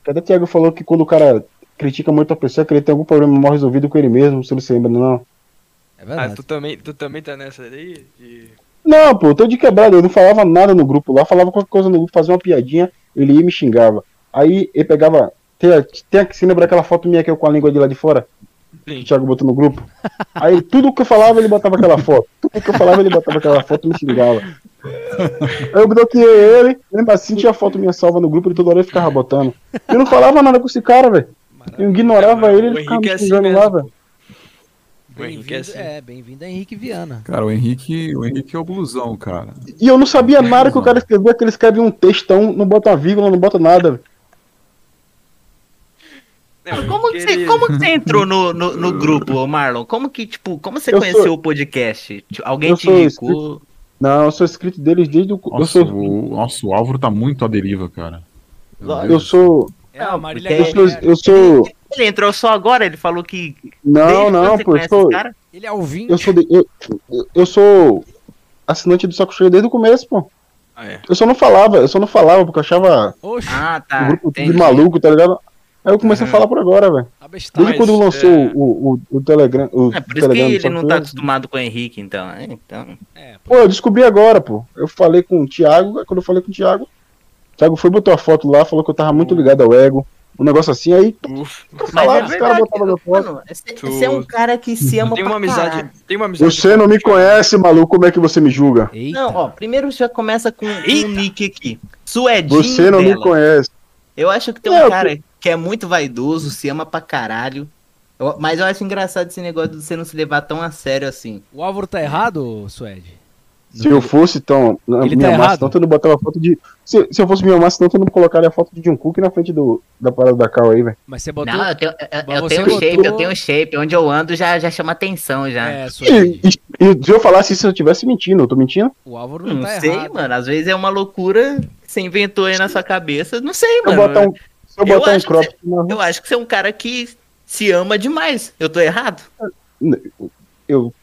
Até o Thiago falou que quando o cara critica muito a pessoa, que ele tem algum problema mal resolvido com ele mesmo, se ele se lembra, não. É Ah, verdade. tu também, tu também tá nessa aí? De... Não, pô, eu tô de quebrada, eu não falava nada no grupo lá, falava qualquer coisa no grupo, fazia uma piadinha, ele ia e me xingava. Aí ele pegava. Tem, tem se lembra aquela foto minha que eu com a língua de lá de fora? Que Sim. o Thiago botou no grupo. Aí tudo que eu falava, ele botava aquela foto. Tudo que eu falava, ele botava aquela foto e me xingava. Eu bloqueei ele, mesmo assim tinha foto minha salva no grupo, ele toda hora ele ficava botando. Eu não falava nada com esse cara, velho. Eu ignorava ele, ele ficava me é assim xingando lá, velho. O Henrique é Bem-vindo, assim. é, bem-vindo a Henrique Viana. Cara, o Henrique, o Henrique é o blusão, cara. E eu não sabia nada que o cara escrevia, que ele escreve um textão, não bota uma vírgula, não bota nada. Como que, você, como que você entrou no, no, no grupo, Marlon? Como que, tipo, como você Eu conheceu sou- o podcast? Tipo, Alguém eu te indicou? Não, eu sou inscrito deles desde o. Eu Nossa, sou. o, nossa, o Álvaro tá muito à deriva, cara. Eu sou. É a Não, Marília porque- Eu sou. Eu sou. Ele entrou só agora, ele falou que. Não, Desde não, pô, eu sou. Ele é ouvinte. Eu sou. de- eu, eu- sou assinante do Saco Cheio desde o começo, pô. Ah, é. Eu só não falava, eu só não falava porque eu achava Oxe, Ah, tá. grupo tudo entendi. maluco, tá ligado? Aí eu comecei a falar por agora, velho. Desde quando lançou é- o, o, o Telegram. O É por isso que Telegram ele não tá Cheio. acostumado com o Henrique, então. É, então. É, pô. Pô, eu descobri agora, pô. Eu falei com o Thiago, quando eu falei com o Thiago, Thiago foi, botou a foto lá, falou que eu tava muito ligado ao ego. Um negócio assim, aí Uf. eu Mas falava, é os caras verdade, botavam minha foto. mano, você, é um cara que se ama Tem pra uma amizade. caralho. Tem uma amizade. Você não me conhece, maluco, como é que você me julga? Eita. Não, ó, primeiro já começa com um nick aqui. Suedinho Você não me dela. conhece. Eu acho que tem um É, eu- cara que é muito vaidoso, se ama pra caralho. Eu- mas eu acho engraçado esse negócio de você não se levar tão a sério assim. O Álvaro tá errado, Suede? Se eu fosse, então, na Ele minha tá massa, tanto eu não botava foto de. Se, se eu fosse minha massa, tanto eu não colocaria a foto de John Cook na frente do, da parada da Cal aí, velho. Mas você botou. Não, eu tenho, eu, Mas eu você tenho botou- shape, eu tenho shape. Onde eu ando já, já chama atenção já. É. E, e- e se eu falasse isso, eu estivesse mentindo, eu tô mentindo? O Álvaro não, Não tá sei, errado. mano. Às vezes é uma loucura que você inventou aí na sua cabeça. Não sei, Se eu mano. botar um, se eu Eu botar um acho que crop na Eu acho que você é um cara que se ama demais. Eu tô errado? eu.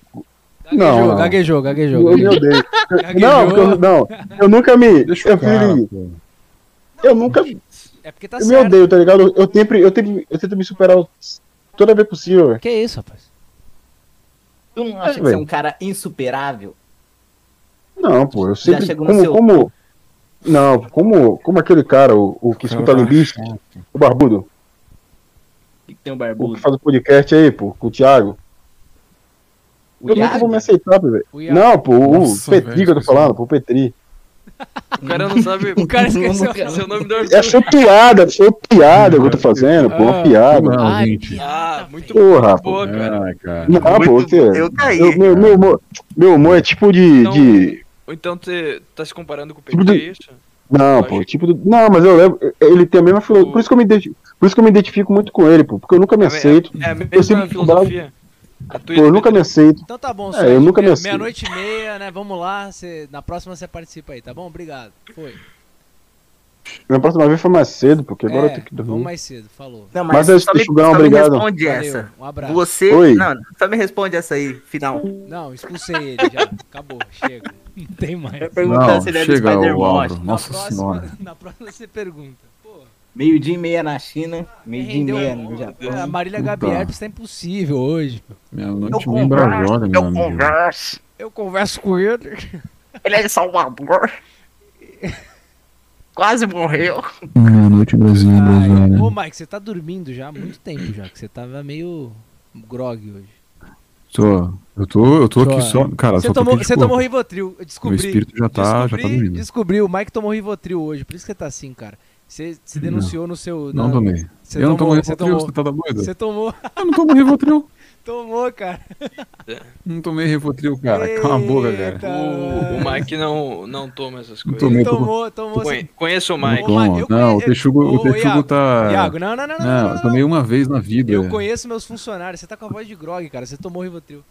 Gaguejou, Não, não. gaguejou, gaguejou. Eu me odeio. Gaguejou. Não, eu, não, eu nunca me. Deixa eu, o cara, eu nunca. É porque tá eu me certo. odeio, tá ligado? Eu, sempre, eu, tento, eu tento me superar toda vez possível. Que isso, rapaz? Tu não acha É, que você é um cara insuperável? Não, pô, eu sempre. Como, seu- como. Não, como, como aquele cara, o, o que escuta Limbista, o Barbudo, Que tem um o barbudo. que faz o podcast aí, pô, com o Thiago. O eu nunca vou me aceitar, velho. O. Não, pô, o Petri velho, que eu tô falando, pô, o Petri. O cara não sabe. O cara esqueceu. seu nome do Arthur. É foi piada, foi piada que eu tô fazendo, pô, uma piada. Não, Ai, gente. Ah, muito Porra, boa, cara. Não, pô, Muito bom. Eu caí, eu- meu, cara. meu, humor, meu humor é tipo de. Então- de... Ou então você tá se comparando com o Tipo PT, de- é isso? Não, pô, tipo. do- Não, mas eu lembro. Ele tem a mesma filosofia. Por isso que eu me identifico, por isso que eu me identifico muito com ele, pô. Porque eu nunca me É, aceito. É a Eu mesma sempre filosofia. Eu nunca me aceito. Então tá bom, É, eu nunca me Meia- aceito. Meia-noite e meia, né? Vamos lá. cê- na próxima você participa aí, tá bom? Obrigado. Foi. Na próxima vez foi mais cedo, porque agora É, eu tenho que dormir. Vamos mais cedo, falou. Não, Mas mas, é isso, me, Chugão, me obrigado. responde Valeu, essa. um abraço. Você. Oi. Não, só me responde essa aí, final. Não, expulsei ele já. Acabou, chega. Não tem mais. Eu perguntar Não, se ele é do chega, Spider-Man. Na Nossa próxima, senhora. na próxima você pergunta. Meio-dia e meia na China, meio-dia e meia no Japão. A Marília Puta. Gabi Herpes tá impossível hoje. Minha noite meio embrajada, meu Eu amigo. converso. Eu converso com ele. Ele é de Salvador. Quase morreu. Minha noite Brasil, Brasil. Ô, Mike, você tá dormindo já há muito tempo já, que você tava meio grog hoje. Tô, eu tô, eu tô aqui só, cara, Você só tô tomou, aqui, você tomou Rivotril, eu descobri. meu espírito já tá, já tá descobri, dormindo. Descobri, o Mike tomou Rivotril hoje, por isso que você tá assim, cara. Você se denunciou no seu... Não na- tomei. Você Eu não tomou, tomo você Rivotril, tomou. você tá doido? Você tomou, Eu não tomo Rivotril. tomou, cara. Não tomei Rivotril, cara. Cala a boca, cara. Eita, O, o Mike não, não toma essas coisas. tomei, Tomou, tomou. Conhe- Conheço o Mike. Mike, Toma. eu Não, o Texugo, Ô, o Texugo Iago, tá... Iago, não, não, não, não, Não, não, não. tomei uma vez na vida. Eu conheço meus funcionários, você tá com a voz de grog, cara. Você tomou Rivotril.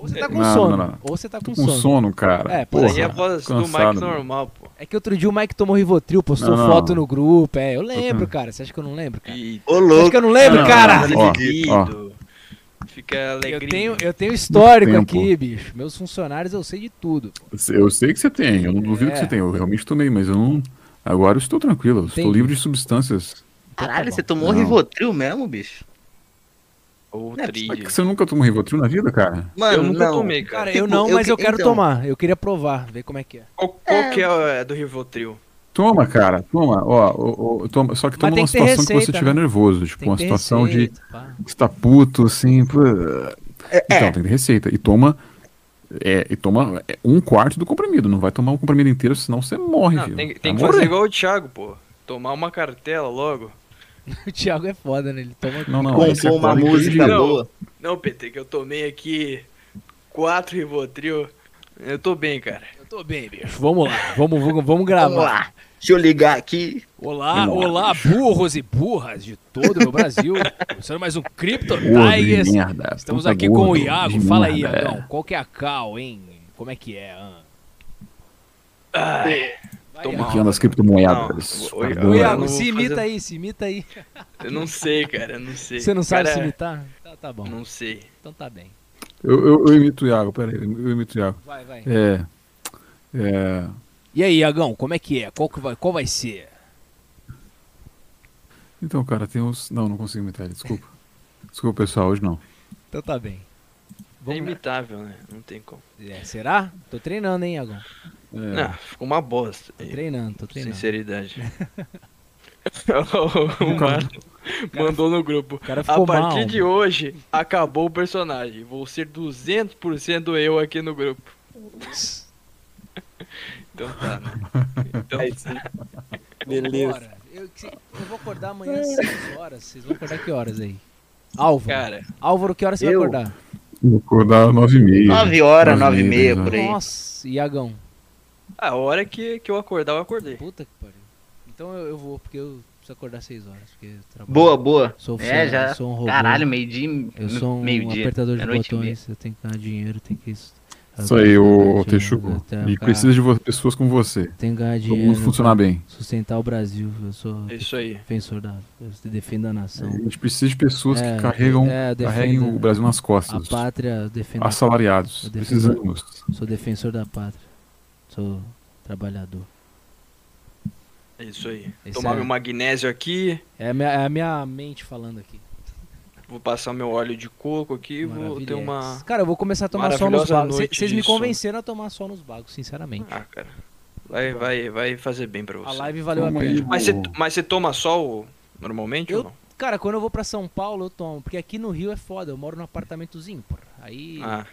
Ou você tá com Não, sono. não, não. Ou você tá com, com sono, cara. É, porra. aí é a voz do Mike normal, pô. É que outro dia o Mike tomou Rivotril, postou Não, não. foto no grupo. É, eu lembro, cara. Você acha que eu não lembro, cara? E Ô, Você acha louco. que eu não lembro, Não, cara? Ó. Fica Eu alegrinho. tenho, eu tenho histórico tempo. aqui, bicho. Meus funcionários eu sei de tudo. Eu sei que você tem, eu não duvido É. que você tem. Eu realmente tomei, mas eu não. Agora eu estou tranquilo, eu estou livre de substâncias. Caralho, bom. você tomou Não. Rivotril mesmo, bicho? Ou Não é. Mas que você nunca tomou Rivotril na vida, cara? Mano, Eu nunca não. tomei, cara. Cara, eu Tipo, não, eu mas eu que- quero então. tomar. Eu queria provar, ver como é que é. Qual, qual que é o é do Rivotril? Toma, cara, toma. Ó, ó, ó, toma. Só que toma tem uma que ter situação que você receita, estiver né? nervoso. Tipo, Tem uma situação de receita, pá. você tá puto, assim. pô. É, Então, é. tem que ter receita. E toma. É, e toma é, um quarto do comprimido. Não vai tomar um comprimido inteiro, senão você morre, Não, filho. tem, tem que morrer. fazer igual o Thiago, pô. Tomar uma cartela logo. O Thiago é foda, né? Ele toma. Não, não. Compor uma come música Não. boa. Não, PT, que eu tomei aqui quatro Rivotril. Eu tô bem, cara. Eu tô bem, bicho. Vamos lá. Vamos, vamos, vamos gravar. Vamos lá. Deixa eu ligar aqui. Olá, Vamos lá, olá, burros e burras de todo o Brasil. Começando mais um Crypto Tigers. Estamos aqui com o Iago. Fala aí, é. Iagão. Qual que é a cal, hein? Como é que é? ah? Ai, Anda as criptomoedas. Não, eu Iago, se imita fazer- aí, se imita aí. eu não sei, cara, eu não sei. Você não sabe Cara, se imitar? Tá, tá bom. Não sei. Então tá bem. Eu, eu, eu imito o Iago, peraí, eu imito o Iago. Vai, vai. É. É. E aí, Iagão, como é que é? Qual, que vai, qual vai ser? Então, cara, tem uns. Não, não consigo imitar ele, desculpa. Desculpa, pessoal, hoje não. Então tá bem. É Vamos imitável, né? Não tem como. É, será? Tô treinando, hein, Iagão? É. Não, ficou uma bosta. Tô treinando, tô treinando. Sinceridade. o mano mandou no grupo. cara A partir mal. de hoje, acabou o personagem. Vou ser 200% eu aqui no grupo. então tá, né? Então, Beleza. Eu, eu vou acordar amanhã às 6 horas. Vocês vão acordar que horas aí? Álvaro. cara, Álvaro, que horas você Eu? vai acordar? Vou acordar 9h30. 9 horas, 9 e meia, por aí. Nossa, Iagão. a hora que, que eu acordar, eu acordei. Puta que pariu. Então eu, eu vou, porque eu preciso acordar 6 horas. Porque eu trabalho. Boa, boa. Sou, É, sou- já. sou um robô. Caralho, meio-dia. Eu sou um apertador de e meia. botões, eu tenho que ganhar dinheiro, tenho que. Isso aí, o Tenho- Texuco. tenho- E precisa de pessoas como você. Tenho que ganhar Todo dinheiro. mundo funcionar bem. Sustentar o Brasil. Eu sou É isso aí. defensor da. Eu defendo a nação. A gente precisa de pessoas É, que carregam, é, carreguem defenda o Brasil nas A costas. pátria, eu defendo. Assalariados. Defendo- Precisamos. Sou defensor da pátria. Sou trabalhador. É isso aí. Esse Tomar é- meu magnésio aqui. É a minha, é a minha mente falando aqui. Vou passar meu óleo de coco aqui e vou ter uma. Cara, eu vou começar a tomar sol nos bagos. Vocês me convenceram a tomar sol nos bagos, sinceramente. Ah, cara. Vai, vai, vai fazer bem pra você. A live valeu a pena. Mas você, mas você toma sol normalmente Eu- ou não? Cara, quando eu vou pra São Paulo, eu tomo. Porque aqui no Rio é foda, eu moro num apartamentozinho, porra. Aí Ah,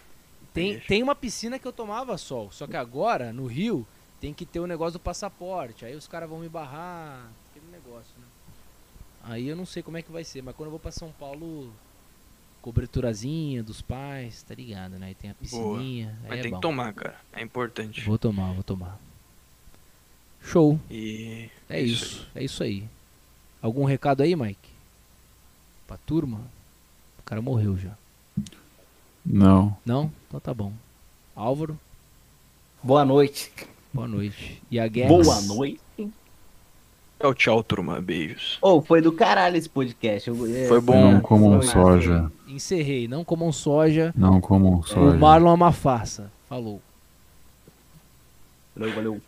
tem, tem uma piscina que eu tomava sol. Só que agora, no Rio, tem que ter o negócio do passaporte. Aí os caras vão me barrar? Aí eu não sei como é que vai ser, mas quando eu vou pra São Paulo, coberturazinha dos pais, tá ligado, né? Aí tem a piscininha. aí Mas é tem bom. que tomar, cara. É importante. Vou tomar, vou tomar. Show. E É isso, é isso aí. Algum recado aí, Mike? Pra turma? O cara morreu já. Não. Não? Então tá bom. Álvaro? Boa noite. Boa noite. E a Guerra? Boa noite. Tchau, tchau, turma. Beijos. Ô, foi do caralho esse podcast. Eu- é, Foi bom. Não comam Foi. soja. Encerrei. Não comam soja. Não comam O soja. Marlon é uma farsa. Falou. Valeu, valeu.